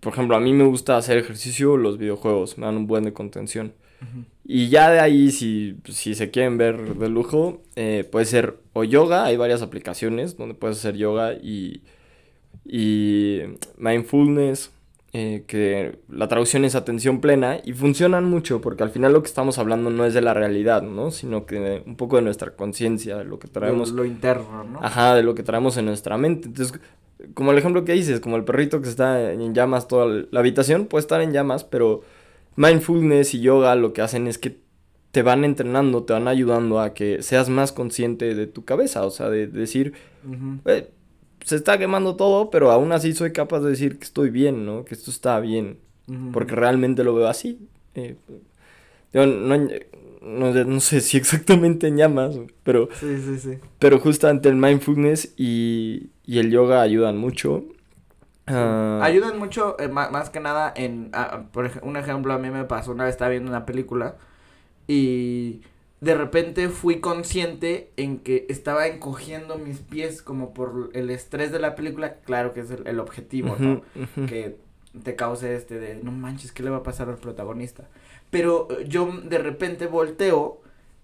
Por ejemplo, a mí me gusta hacer ejercicio, los videojuegos me dan un buen de contención. Y ya de ahí, si, si se quieren ver de lujo, eh, puede ser o yoga, hay varias aplicaciones donde puedes hacer yoga y, y mindfulness, eh, que la traducción es atención plena y funcionan mucho porque al final lo que estamos hablando no es de la realidad, ¿no? Sino que de- un poco de nuestra conciencia, de lo que traemos. Lo, lo interno, ¿no? Ajá, de lo que traemos en nuestra mente. Entonces, como el ejemplo que dices, como el perrito que está en llamas toda la habitación, puede estar en llamas, pero mindfulness y yoga lo que hacen es que te van entrenando, te van ayudando a que seas más consciente de tu cabeza, o sea, de, decir. "Eh, se está quemando todo, pero aún así soy capaz de decir que estoy bien, ¿no? Que esto está bien, porque realmente lo veo así. Eh, yo no, no- no sé si exactamente en llamas, pero... Sí, sí, sí. Pero justamente el mindfulness y, y el yoga ayudan mucho. Ah, Ayudan mucho, eh, más que nada, en, ah, por un ejemplo, a mí me pasó una vez estaba viendo una película y de repente fui consciente en que estaba encogiendo mis pies como por el estrés de la película, claro que es el, el objetivo, ¿no? que te cause este de no manches, ¿qué le va a pasar al protagonista? Pero eh, yo de repente volteo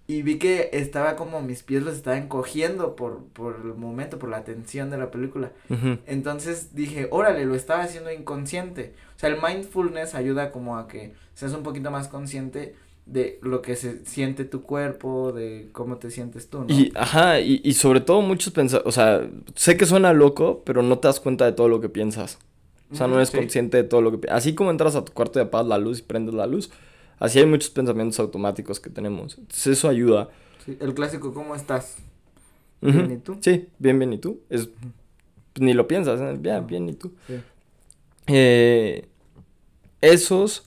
y vi que estaba como mis pies los estaba encogiendo por, por el momento, por la tensión de la película. Entonces dije, órale, lo estaba haciendo inconsciente. O sea, el mindfulness ayuda como a que seas un poquito más consciente de lo que se siente tu cuerpo, de cómo te sientes tú, ¿no? Y, ajá, y, y sobre todo muchos pensan, o sea, sé que suena loco, pero no te das cuenta de todo lo que piensas. O sea, no eres sí. consciente de todo lo que pi- Así como entras a tu cuarto y apagas la luz y prendes la luz, así hay muchos pensamientos automáticos que tenemos. Entonces eso ayuda. Sí, el clásico, ¿cómo estás? Bien, ¿y tú? Sí, bien, bien, ¿y tú? Es, pues, ni lo piensas, ¿eh? bien, bien, ¿y tú? Sí. Eh, esos.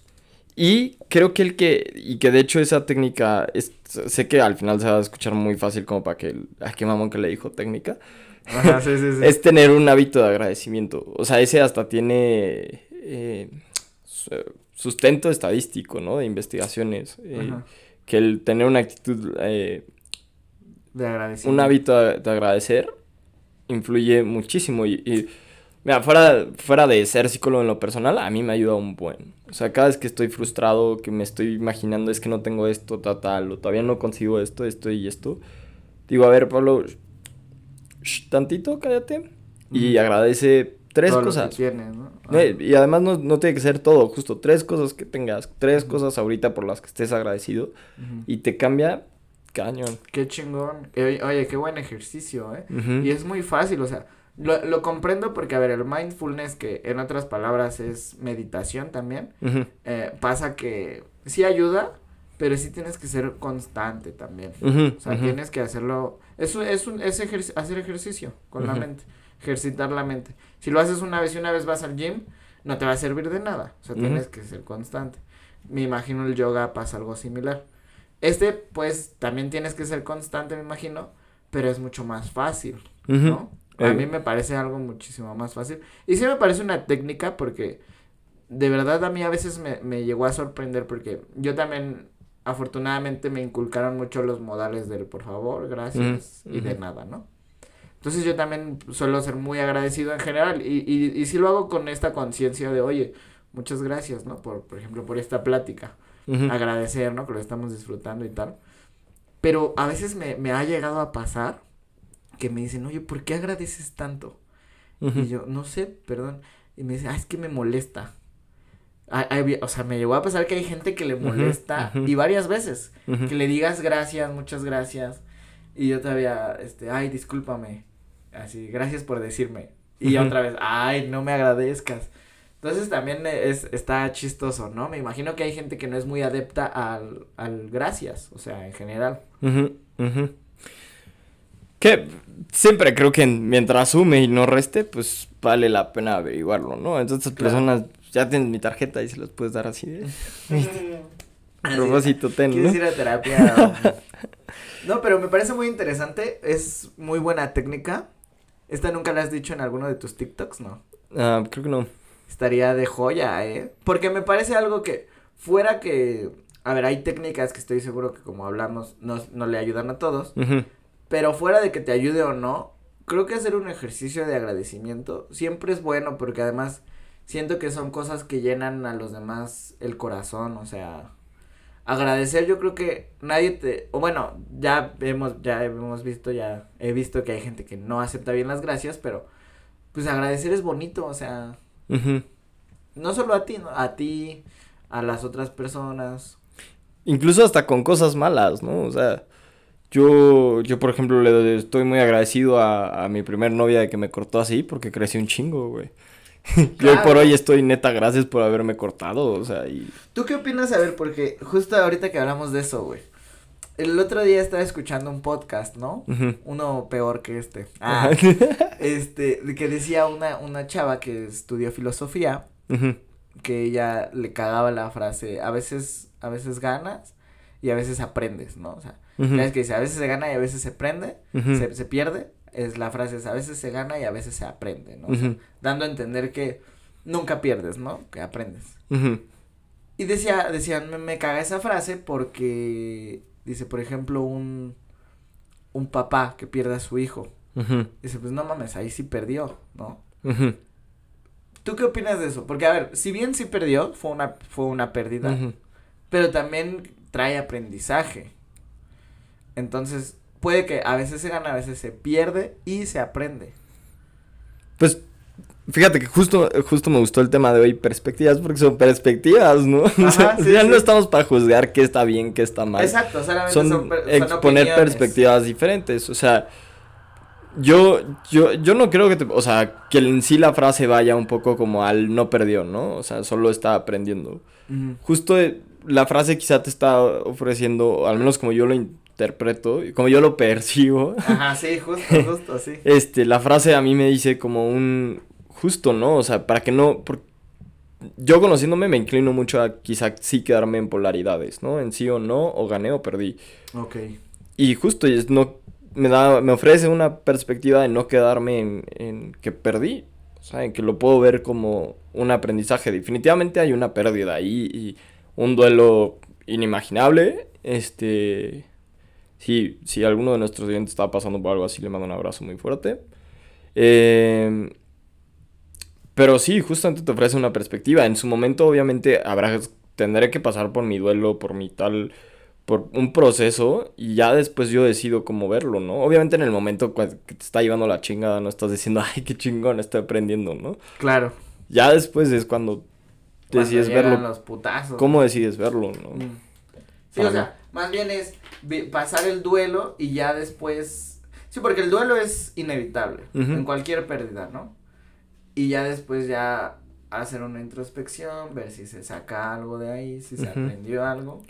Y creo que el que. Y que de hecho esa técnica. es- sé que al final se va a escuchar muy fácil como para que. Ay, qué mamón que le dijo técnica. Ajá, sí, sí, sí. [LAUGHS] Es tener un hábito de agradecimiento. O sea, ese hasta tiene. eh, sustento estadístico, ¿no? De investigaciones. eh, que el tener una actitud. eh, de agradecimiento. un hábito de, de agradecer influye muchísimo y, y, mira, fuera, fuera de ser psicólogo en lo personal, a mí me ayuda un buen. O sea, cada vez que estoy frustrado, que me estoy imaginando es que no tengo esto, tal, tal, o todavía no consigo esto, esto y esto, digo, a ver, Pablo, shh, tantito, cállate y agradece tres Todo lo que cosas. tienes, ¿no? Eh, Y además no, no tiene que ser todo, justo tres cosas que tengas, tres cosas ahorita por las que estés agradecido y te cambia cañón. Qué chingón. Eh, Oye, qué buen ejercicio, ¿eh? Y es muy fácil, o sea, lo, lo comprendo porque, a ver, el mindfulness, que en otras palabras es meditación también, eh, pasa que sí ayuda, pero sí tienes que ser constante también. O sea, tienes que hacerlo, es, es, un, es hacer ejercicio con la mente, ejercitar la mente. Si lo haces una vez y una vez vas al gym, no te va a servir de nada, o sea, tienes que ser constante. Me imagino el yoga pasa algo similar. Este, pues, también tienes que ser constante, me imagino, pero es mucho más fácil. ¿no? A Eh. mí me parece algo muchísimo más fácil. Y sí me parece una técnica porque de verdad a mí a veces me, me llegó a sorprender porque yo también afortunadamente me inculcaron mucho los modales del por favor, gracias y de nada, ¿no? Entonces yo también suelo ser muy agradecido en general y, y, y sí lo hago con esta conciencia de, oye, muchas gracias, ¿no? Por, por ejemplo, por esta plática agradecer, ¿no? Que lo estamos disfrutando y tal. Pero a veces me, me ha llegado a pasar que me dicen, oye, ¿por qué agradeces tanto? Y yo, no sé, perdón. Y me dice, ah, es que me molesta. Hay- hay- o sea, me llegó a pasar que hay gente que le molesta y varias veces. Que le digas gracias, muchas gracias. Y yo todavía, este, ay, discúlpame. Así, gracias por decirme. Y Ujú. otra vez, ay, no me agradezcas. Entonces también es, está chistoso, ¿no? Me imagino que hay gente que no es muy adepta al, al gracias, o sea, en general. Que siempre creo que mientras sume y no reste, pues vale la pena averiguarlo, ¿no? Entonces personas ya tienes mi tarjeta y se las puedes dar así de... [LAUGHS] propósito ten, ¿Quieres ir a terapia? [LAUGHS] no, pero me parece muy interesante, es muy buena técnica. ¿Esta nunca la has dicho en alguno de tus TikToks, no? Ah, creo que no estaría de joya, ¿eh? Porque me parece algo que fuera que, a ver, hay técnicas que estoy seguro que como hablamos no, no le ayudan a todos, pero fuera de que te ayude o no, creo que hacer un ejercicio de agradecimiento siempre es bueno porque además siento que son cosas que llenan a los demás el corazón, o sea, agradecer yo creo que nadie te, o bueno, ya hemos, ya hemos visto, ya he visto que hay gente que no acepta bien las gracias, pero pues agradecer es bonito, o sea, no solo a ti, a ti, a las otras personas. Incluso hasta con cosas malas, ¿no? O sea, yo, yo por ejemplo, le estoy muy agradecido a, a mi primer novia de que me cortó así porque creció un chingo, güey. [LAUGHS] Y hoy por hoy estoy neta, gracias por haberme cortado, o sea, y... ¿Tú qué opinas? A ver, porque justo ahorita que hablamos de eso, güey. El otro día estaba escuchando un podcast, ¿no? Uno peor que este. Ah, [LAUGHS] [LAUGHS] este, que decía una, una chava que estudió filosofía, que ella le cagaba la frase, a veces, a veces ganas y a veces aprendes, ¿no? O sea, es que dice, a veces se gana y a veces se prende, se, se, pierde, es la frase es, a veces se gana y a veces se aprende, ¿no? dando a entender que nunca pierdes, ¿no? Que aprendes. Y decía, decían, me, me caga esa frase porque Dice, por ejemplo, un, un papá que pierde a su hijo. Dice, pues no mames, ahí sí perdió, ¿no? ¿Tú qué opinas de eso? Porque, a ver, si bien sí perdió, fue una, fue una pérdida, pero también trae aprendizaje. Entonces, puede que a veces se gana, a veces se pierde y se aprende. Pues Fíjate que justo, justo me gustó el tema de hoy, perspectivas, porque son perspectivas, ¿no? [LAUGHS] o sea, ya no estamos para juzgar qué está bien, qué está mal. Exacto, solamente son, son, exponer perspectivas diferentes. O sea, yo, yo, yo no creo que te, o sea, que en sí la frase vaya un poco como al no perdió, ¿no? O sea, solo está aprendiendo. Justo eh, la frase quizá te está ofreciendo, al menos como yo lo interpreto, como yo lo percibo. Ajá, sí, [LAUGHS] justo, justo, sí. Este, la frase a mí me dice como un, justo, ¿no? O sea, para que no... Yo conociéndome me inclino mucho a quizá sí quedarme en polaridades, ¿no? En sí o no, o gané o perdí. Ok. Y justo es no, me, da, me ofrece una perspectiva de no quedarme en, en que perdí. O sea, en que lo puedo ver como un aprendizaje. Definitivamente hay una pérdida ahí y un duelo inimaginable. Este... Sí, si alguno de nuestros clientes está pasando por algo así, le mando un abrazo muy fuerte. Eh, pero sí, justamente te ofrece una perspectiva. En su momento, obviamente, habrá, tendré que pasar por mi duelo, por mi tal, por un proceso y ya después yo decido cómo verlo, ¿no? Obviamente en el momento que te está llevando la chingada no estás diciendo, [LAUGHS] ay, qué chingón, estoy aprendiendo, ¿no? Claro. Ya después es cuando, decides verlo. los putazos. ¿Cómo decides verlo, no? Mm. Sí, o sea, más bien es pasar el duelo y ya después... Sí, porque el duelo es inevitable en cualquier pérdida, ¿no? Y ya después ya hacer una introspección, ver si se saca algo de ahí, si se aprendió algo.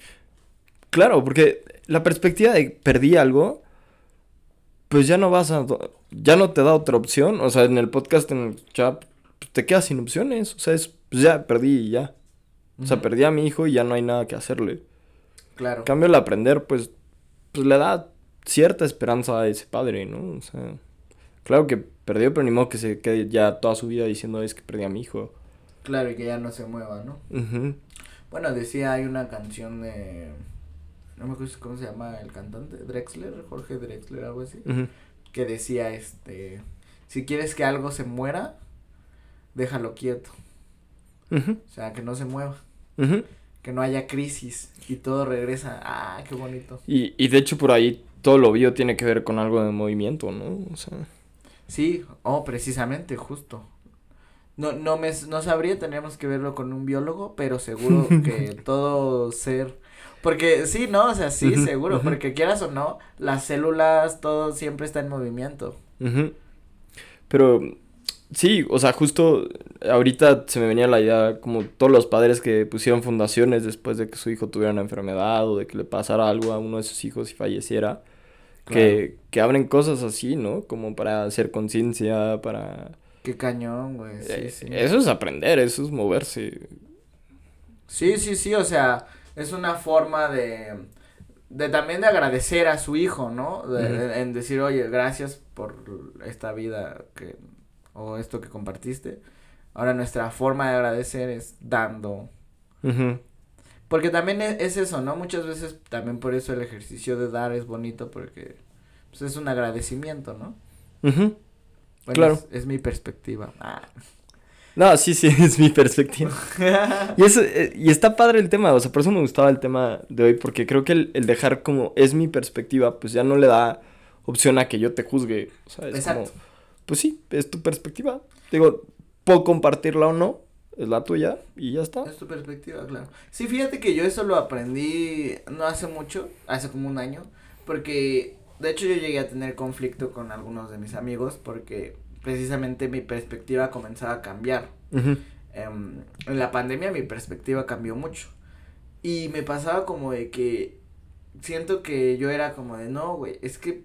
Claro, porque la perspectiva de perdí algo, pues ya no vas a, ya no te da otra opción, o sea, en el podcast, en el chat, pues, te quedas sin opciones, o sea, es, pues ya perdí y ya. O sea, perdí a mi hijo y ya no hay nada que hacerle. Claro. En cambio, el aprender, pues, pues le da cierta esperanza a ese padre, ¿no? O sea, claro que perdió, pero ni modo que se quede ya toda su vida diciendo es que perdí a mi hijo. Claro, y que ya no se mueva, ¿no? Bueno, decía, hay una canción de... No me acuerdo cómo se llama el cantante, Drexler, Jorge Drexler, algo así. Que decía, este, si quieres que algo se muera, déjalo quieto. O sea, que no se mueva. Que no haya crisis y todo regresa. Ah, qué bonito. Y, y de hecho por ahí todo lo bio tiene que ver con algo de movimiento, ¿no? O sea... Sí, oh, precisamente, justo. No, no me, no sabría, tendríamos que verlo con un biólogo, pero seguro [LAUGHS] que todo ser, porque sí, no, o sea, sí, seguro, porque quieras o no, las células, todo siempre está en movimiento. Pero, sí, o sea, justo ahorita se me venía la idea, como todos los padres que pusieron fundaciones después de que su hijo tuviera una enfermedad o de que le pasara algo a uno de sus hijos y falleciera, que, que abren cosas así, ¿no? Como para hacer conciencia, para... Qué cañón, güey. Sí, Eh, sí. Eso es aprender, eso es moverse. Sí, sí, sí, o sea, es una forma de, de también de agradecer a su hijo, ¿no? De- en decir, oye, gracias por esta vida que, o esto que compartiste. Ahora nuestra forma de agradecer es dando. Porque también e- es, eso, ¿no? Muchas veces también por eso el ejercicio de dar es bonito porque pues, es un agradecimiento, ¿no? Ujú. Bueno, Claro. Es, es mi perspectiva. Ah. No, sí, sí, [LAUGHS] es mi perspectiva. Y, eso, eh, y está padre el tema, o sea, por eso me gustaba el tema de hoy, porque creo que el, el dejar como es mi perspectiva, pues ya no le da opción a que yo te juzgue. O sea, es Exacto. como, pues sí, es tu perspectiva. Digo, puedo compartirla o no, es la tuya y ya está. Es tu perspectiva, claro. Sí, fíjate que yo eso lo aprendí no hace mucho, hace como un año, porque de hecho yo llegué a tener conflicto con algunos de mis amigos porque precisamente mi perspectiva comenzaba a cambiar. Em, en la pandemia mi perspectiva cambió mucho y me pasaba como de que siento que yo era como de no, güey, es que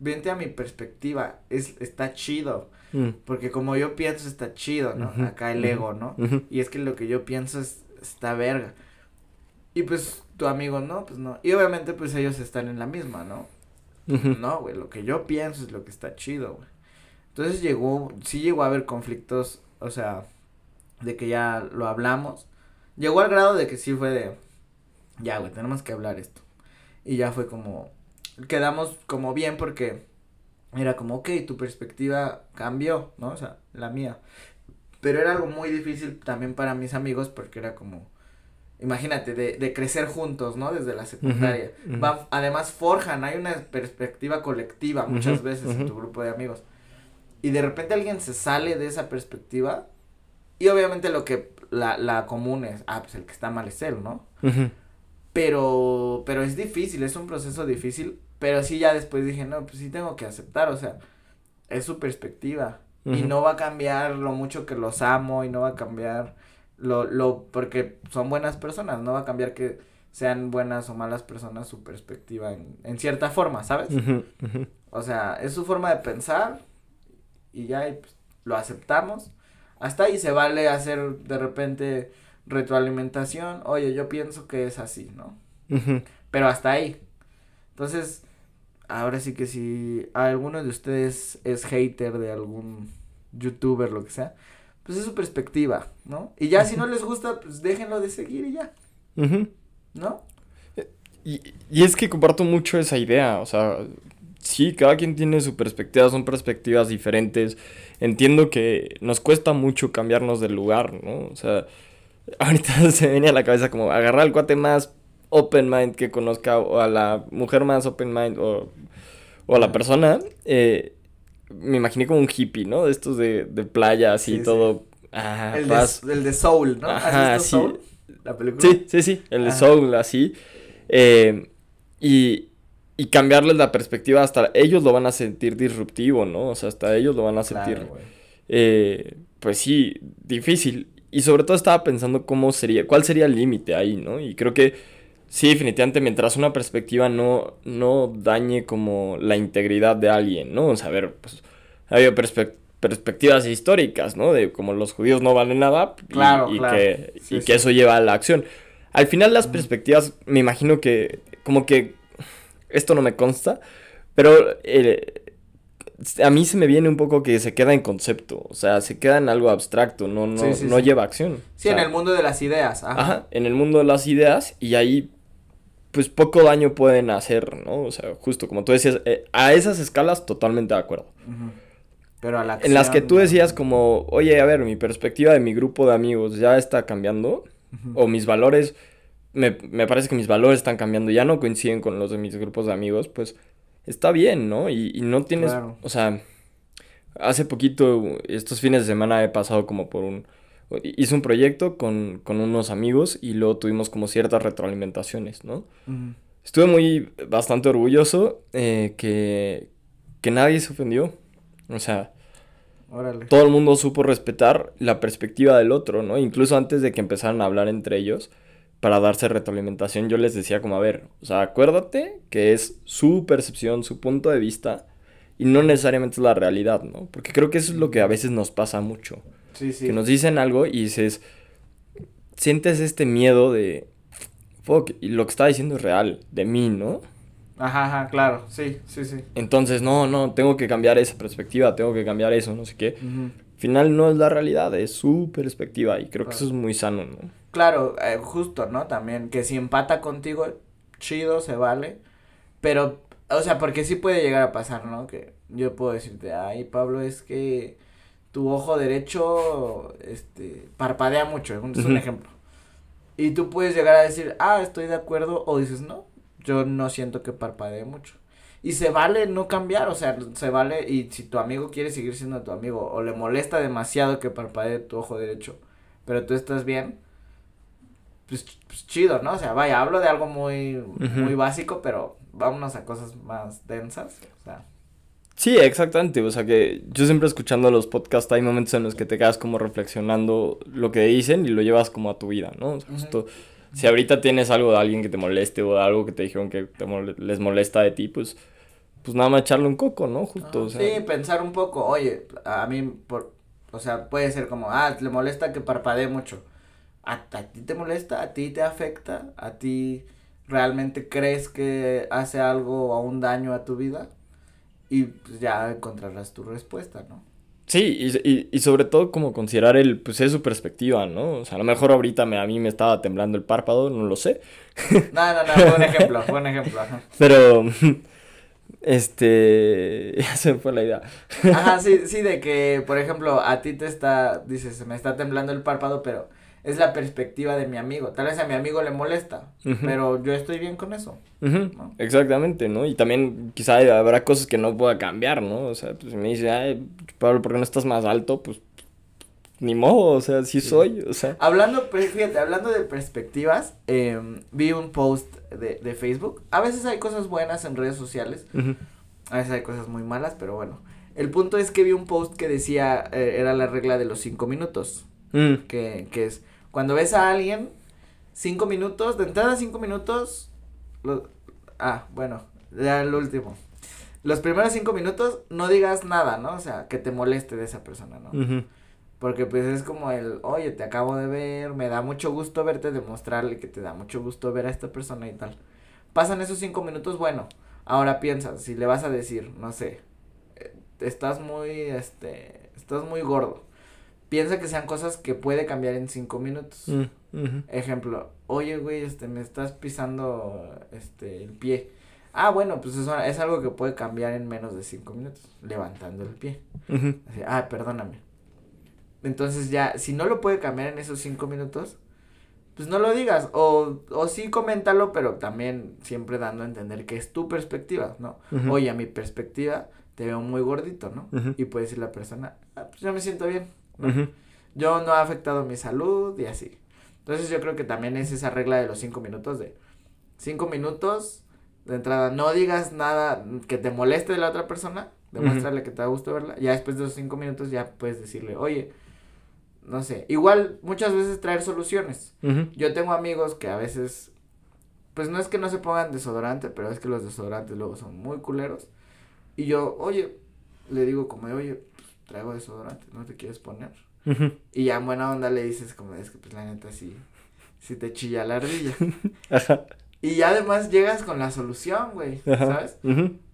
vente a mi perspectiva, es está chido, Mm. porque como yo pienso está chido, ¿no? Acá el ego, ¿no? Y es que lo que yo pienso es, está verga. Y pues tu amigo no, pues no. Y obviamente pues ellos están en la misma, ¿no? No, güey, lo que yo pienso es lo que está chido, güey. Entonces llegó, sí llegó a haber conflictos, o sea, de que ya lo hablamos. Llegó al grado de que sí fue de, ya, güey, tenemos que hablar esto. Y ya fue como, quedamos como bien porque era como, ok, tu perspectiva cambió, ¿no? O sea, la mía. Pero era algo muy difícil también para mis amigos porque era como, imagínate, de, de crecer juntos, ¿no? Desde la secundaria. Va- además forjan, hay una perspectiva colectiva muchas veces en tu grupo de amigos. Y de repente alguien se sale de esa perspectiva y obviamente lo que la, la común es, ah, pues el que está mal es él, ¿no? Pero, pero es difícil, es un proceso difícil, pero sí ya después dije, no, pues sí tengo que aceptar, o sea, es su perspectiva. Y no va a cambiar lo mucho que los amo y no va a cambiar lo, lo, porque son buenas personas, no va a cambiar que sean buenas o malas personas su perspectiva en, en cierta forma, ¿sabes? O sea, es su forma de pensar y ya y, pues, lo aceptamos. Hasta ahí se vale hacer de repente retroalimentación. Oye, yo pienso que es así, ¿no? Pero hasta ahí. Entonces, ahora sí que si alguno de ustedes es hater de algún youtuber, lo que sea, pues es su perspectiva, ¿no? Y ya si no les gusta, pues déjenlo de seguir y ya, Ujú. ¿no? Y, y es que comparto mucho esa idea, o sea, sí, cada quien tiene su perspectiva, son perspectivas diferentes. Entiendo que nos cuesta mucho cambiarnos del lugar, ¿no? O sea, [LAUGHS] ahorita se me viene a la cabeza como agarrar al cuate más open mind que conozca o a la mujer más open mind o, o a la persona. eh, me imaginé como un hippie, ¿no? De estos de, de playa, así, Sí, sí. todo... Ah, el, paz. de, el de Soul, ¿no? Ajá, ¿Has visto sí. Soul? La película. Sí, sí, sí, el de. Soul, así. Eh, y, y cambiarles la perspectiva, hasta ellos lo van a sentir disruptivo, ¿no? O sea, hasta ellos lo van a sentir, Claro, eh, pues sí, difícil. Y sobre todo estaba pensando cómo sería, cuál sería el límite ahí, ¿no? Y creo que sí, definitivamente, mientras una perspectiva no, no dañe como la integridad de alguien, ¿no? O sea, a ver, pues, ha habido perspe- perspectivas históricas, ¿no? De como los judíos no valen nada y, Claro, y claro. que, Sí, y sí. que eso lleva a la acción. Al final las perspectivas, me imagino que, como que, esto no me consta, pero eh, a mí se me viene un poco que se queda en concepto, o sea, se queda en algo abstracto, no, no, Sí, no lleva acción. Sí, O en el mundo de las ideas. Ajá. Ajá, en el mundo de las ideas y ahí pues poco daño pueden hacer, ¿no? O sea, justo como tú decías, eh, a esas escalas totalmente de acuerdo. Pero a la En las que tú decías como, oye, a ver, mi perspectiva de mi grupo de amigos ya está cambiando, o mis valores, me, me parece que mis valores están cambiando, ya no coinciden con los de mis grupos de amigos, pues está bien, ¿no? Y, y no tienes, Claro. o sea, hace poquito, estos fines de semana he pasado como por un, hice un proyecto con, con unos amigos y luego tuvimos como ciertas retroalimentaciones, ¿no? Estuve muy, bastante orgulloso eh, que, que nadie se ofendió. O sea, Órale. todo el mundo supo respetar la perspectiva del otro, ¿no? Incluso antes de que empezaran a hablar entre ellos para darse retroalimentación, yo les decía como, a ver, o sea, acuérdate que es su percepción, su punto de vista y no necesariamente es la realidad, ¿no? Porque creo que eso es lo que a veces nos pasa mucho. Sí, sí. Que nos dicen algo y dices, sientes este miedo de, fuck, y lo que está diciendo es real, de mí, ¿no? Ajá, ajá, claro, sí, sí, sí. Entonces, no, no, tengo que cambiar esa perspectiva, tengo que cambiar eso, no sé qué. Al final no es la realidad, es su perspectiva y creo que eso es muy sano, ¿no? Claro, eh, justo, ¿no? También que si empata contigo, chido, se vale. Pero, o sea, porque sí puede llegar a pasar, ¿no? Que yo puedo decirte, ay, Pablo, es que tu ojo derecho, este, parpadea mucho, es un ejemplo. Y tú puedes llegar a decir, ah, estoy de acuerdo, o dices, no, yo no siento que parpadee mucho. Y se vale no cambiar, o sea, se vale, y si tu amigo quiere seguir siendo tu amigo, o le molesta demasiado que parpadee tu ojo derecho, pero tú estás bien, pues, pues chido, ¿no? O sea, vaya, hablo de algo muy, muy básico, pero vámonos a cosas más densas, o sea. Sí, exactamente. O sea que yo siempre escuchando los podcasts hay momentos en los que te quedas como reflexionando lo que dicen y lo llevas como a tu vida, ¿no? O sea, Ujú. justo, si ahorita tienes algo de alguien que te moleste o algo que te dijeron que te mole- les molesta de ti, pues, pues nada más echarle un coco, ¿no? Justo, Ah, o sea. Sí, pensar un poco, oye, a mí, por, o sea, puede ser como, ah, le molesta que parpadee mucho. ¿A, a ti te molesta? ¿A ti te afecta? ¿A ti realmente crees que hace algo o un daño a tu vida? Y pues ya encontrarás tu respuesta, ¿no? Sí, y, y, y sobre todo como considerar el, pues es su perspectiva, ¿no? O sea, a lo mejor ahorita me, a mí me estaba temblando el párpado, no lo sé. [LAUGHS] No, no, no, fue un ejemplo, fue un ejemplo. Pero, [LAUGHS] este, [LAUGHS] ya se fue la idea. Ajá, sí, sí, de que, por ejemplo, a ti te está, dices, me está temblando el párpado, pero es la perspectiva de mi amigo. Tal vez a mi amigo le molesta, pero yo estoy bien con eso. Exactamente, ¿no? Y también quizá habrá cosas que no pueda cambiar, ¿no? O sea, pues si me dice, ay, Pablo, ¿por qué no estás más alto? Pues ni modo, o sea, sí, soy, o sea. Hablando, pues, fíjate, hablando de perspectivas, em, vi un post de, de Facebook. A veces hay cosas buenas en redes sociales, a veces hay cosas muy malas, pero bueno. El punto es que vi un post que decía, eh, era la regla de los cinco minutos. mm, que, que es cuando ves a alguien, cinco minutos, de entrada cinco minutos, lo- ah, bueno, ya el último. Los primeros cinco minutos no digas nada, ¿no? O sea, que te moleste de esa persona, ¿no? Porque pues es como el, oye, te acabo de ver, me da mucho gusto verte, demostrarle que te da mucho gusto ver a esta persona y tal. Pasan esos cinco minutos, bueno, ahora piensa, si le vas a decir, no sé, eh, estás muy, este, estás muy gordo. Piensa que sean cosas que puede cambiar en cinco minutos. mm, Ejemplo, oye, güey, este, me estás pisando, este, el pie. Ah, bueno, pues eso es algo que puede cambiar en menos de cinco minutos, levantando el pie. Así, ah, perdóname. Entonces ya, si no lo puede cambiar en esos cinco minutos, pues no lo digas. O, o sí coméntalo, pero también siempre dando a entender que es tu perspectiva, ¿no? Oye, a mi perspectiva te veo muy gordito, ¿no? Y puede decir la persona, ah, pues yo me siento bien. Yo no ha afectado mi salud y así. Entonces yo creo que también es esa regla de los cinco minutos de cinco minutos de entrada. No digas nada que te moleste de la otra persona. Demuéstrale que te da gusto verla. Ya después de los cinco minutos ya puedes decirle, oye, no sé. Igual muchas veces traer soluciones. Yo tengo amigos que a veces, pues no es que no se pongan desodorante, pero es que los desodorantes luego son muy culeros. Y yo, oye, le digo como, de, oye, traigo desodorante, ¿no te quieres poner? Y ya en buena onda le dices como, es que pues la neta sí, sí te chilla la ardilla. [LAUGHS] ajá, y ya además llegas con la solución, güey, ajá, ¿sabes?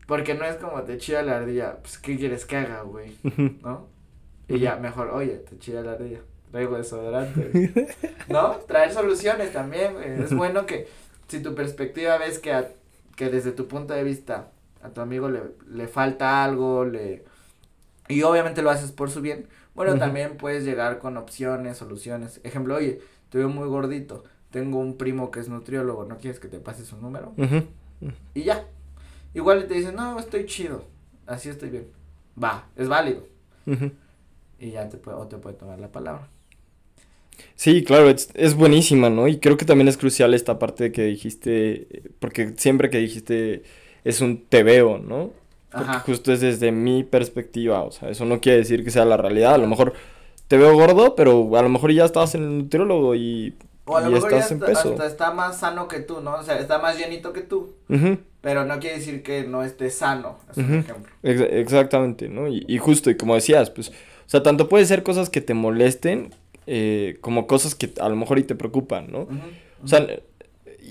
Porque no es como te chilla la ardilla, pues ¿qué quieres que haga, güey? ¿No? Y ya mejor, oye, te chilla la ardilla, traigo desodorante. güey". [LAUGHS] ¿No? Traer soluciones también, güey. Es bueno que si tu perspectiva ves que, a- que desde tu punto de vista a tu amigo le, le falta algo, le... Y obviamente lo haces por su bien. Bueno, también puedes llegar con opciones, soluciones. Ejemplo, oye, te veo muy gordito. Tengo un primo que es nutriólogo, ¿no quieres que te pase su número? Y ya. Igual te dicen, no, estoy chido. Así estoy bien. Va, es válido. Y ya te puede, o te puede tomar la palabra. Sí, claro, es, es buenísima, ¿no? Y creo que también es crucial esta parte que dijiste, eh, porque siempre que dijiste es un te veo, ¿no? Porque Ajá. justo es desde mi perspectiva, o sea, eso no quiere decir que sea la realidad. A lo mejor te veo gordo, pero a lo mejor ya estás en el nutriólogo y, O a lo y mejor ya estás en hasta, peso. hasta está más sano que tú, ¿no? O sea, está más llenito que tú. Pero no quiere decir que no esté sano. Es un ejemplo. ex- exactamente, ¿no? Y, y justo, y como decías, pues, o sea, tanto puede ser cosas que te molesten eh, como cosas que a lo mejor y te preocupan, ¿no? Ujú, O sea,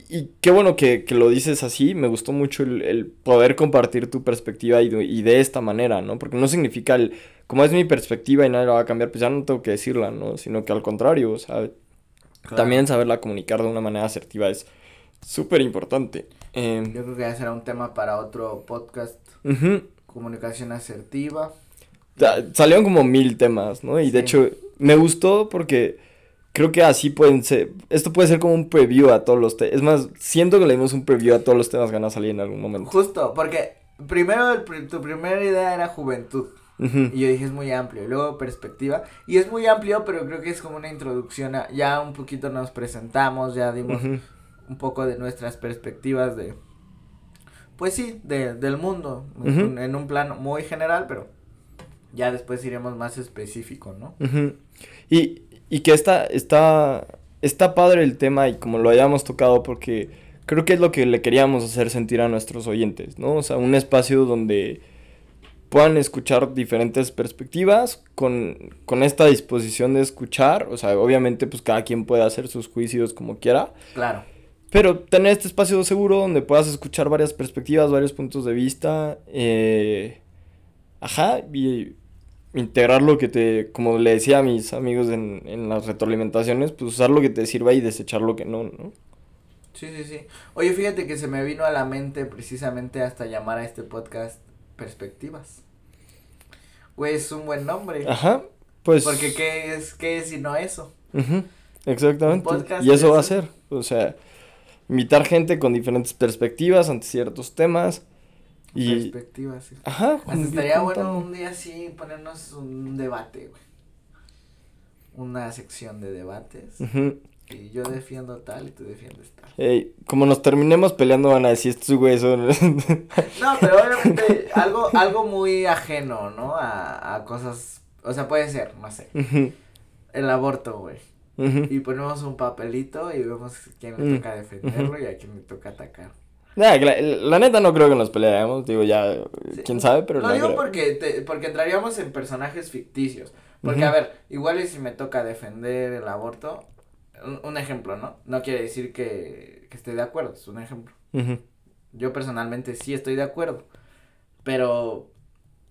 y qué bueno que, que lo dices así, me gustó mucho el, el poder compartir tu perspectiva y de, y de esta manera, ¿no? Porque no significa el, como es mi perspectiva y nadie la va a cambiar, pues ya no tengo que decirla, ¿no? Sino que al contrario, o sea, Claro. también saberla comunicar de una manera asertiva es súper importante. Eh, Yo creo que ya será un tema para otro podcast. Comunicación asertiva. Sa- Salieron como mil temas, ¿no? Y de hecho, me gustó porque creo que así pueden ser. Esto puede ser como un preview a todos los temas. Es más, siento que le dimos un preview a todos los temas que van a salir en algún momento. Justo, porque primero el tu primera idea era juventud. Y yo dije es muy amplio. Y luego perspectiva. Y es muy amplio, pero creo que es como una introducción. A, ya un poquito nos presentamos, ya dimos un poco de nuestras perspectivas de. Pues sí, de, del mundo. En, en un plano muy general, pero ya después iremos más específico, ¿no? Y, y que está, está, está padre el tema y como lo hayamos tocado porque creo que es lo que le queríamos hacer sentir a nuestros oyentes, ¿no? O sea, un espacio donde puedan escuchar diferentes perspectivas con, con esta disposición de escuchar, o sea, obviamente pues cada quien puede hacer sus juicios como quiera, Claro. pero tener este espacio seguro donde puedas escuchar varias perspectivas, varios puntos de vista, eh, ajá, y integrar lo que te, como le decía a mis amigos en, en las retroalimentaciones, pues usar lo que te sirva y desechar lo que no, ¿no? Sí, sí, sí. Oye, fíjate que se me vino a la mente precisamente hasta llamar a este podcast Perspectivas. Güey, es un buen nombre. Ajá, pues... Porque ¿qué es, qué es sino eso? Ujú, exactamente. Un podcast Y eso va a ser, o sea, invitar gente con diferentes perspectivas ante ciertos temas y... Perspectivas, sí. Ajá, Hasta estaría bueno un día así ponernos un debate, güey. Una sección de debates. Y yo defiendo tal y tú defiendes tal. Ey, como nos terminemos peleando van a decir estos güeyes son... [LAUGHS] No, pero obviamente algo, algo muy ajeno, ¿no? A, a cosas, o sea, puede ser, no sé, el aborto, güey. Y ponemos un papelito y vemos quién le Mm, toca defenderlo y a quién le toca atacar. La, la neta no creo que nos peleemos, digo ya, Sí. quién sabe, pero Lo no digo creo. porque, te- porque entraríamos en personajes ficticios. Porque, a ver, igual y si me toca defender el aborto, un, un ejemplo, ¿no? No quiere decir que, que esté de acuerdo, es un ejemplo. Yo personalmente sí estoy de acuerdo. Pero,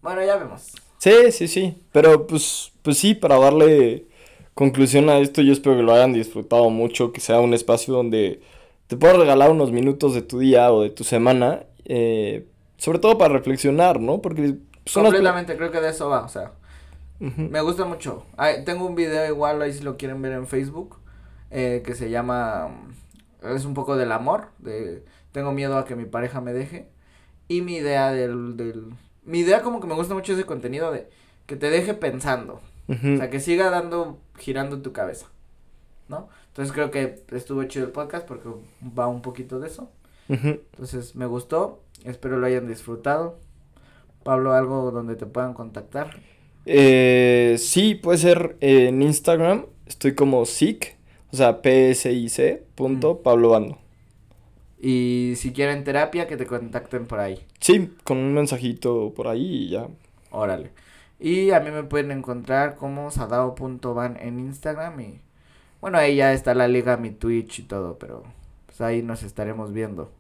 bueno, ya vemos. Sí, sí, sí, pero pues, pues sí, para darle conclusión a esto, yo espero que lo hayan disfrutado mucho, que sea un espacio donde te puedas regalar unos minutos de tu día o de tu semana, eh, sobre todo para reflexionar, ¿no? Porque son las... Completamente, creo que de eso va, o sea, me gusta mucho. Ay, tengo un video igual, ahí si lo quieren ver en Facebook, eh, que se llama, es un poco del amor, de tengo miedo a que mi pareja me deje. Y mi idea del, del, mi idea como que me gusta mucho ese contenido de que te deje pensando, o sea, que siga dando, girando tu cabeza, ¿no? Entonces creo que estuvo chido el podcast porque va un poquito de eso. Entonces me gustó, espero lo hayan disfrutado. Pablo, algo donde te puedan contactar. Eh, sí, puede ser en Instagram, estoy como SIC, o sea, P-S-I-C, punto, Mm. Pablo Bando. Y si quieren terapia, que te contacten por ahí. Sí, con un mensajito por ahí y ya. Órale. Y a mí me pueden encontrar como sadao.van en Instagram y bueno, ahí ya está la liga, mi Twitch y todo, pero pues ahí nos estaremos viendo.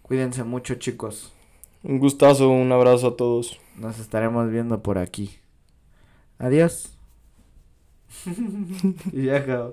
Cuídense mucho, chicos. Un gustazo, un abrazo a todos. Nos estaremos viendo por aquí. Adiós. [LAUGHS] [LAUGHS] y ya.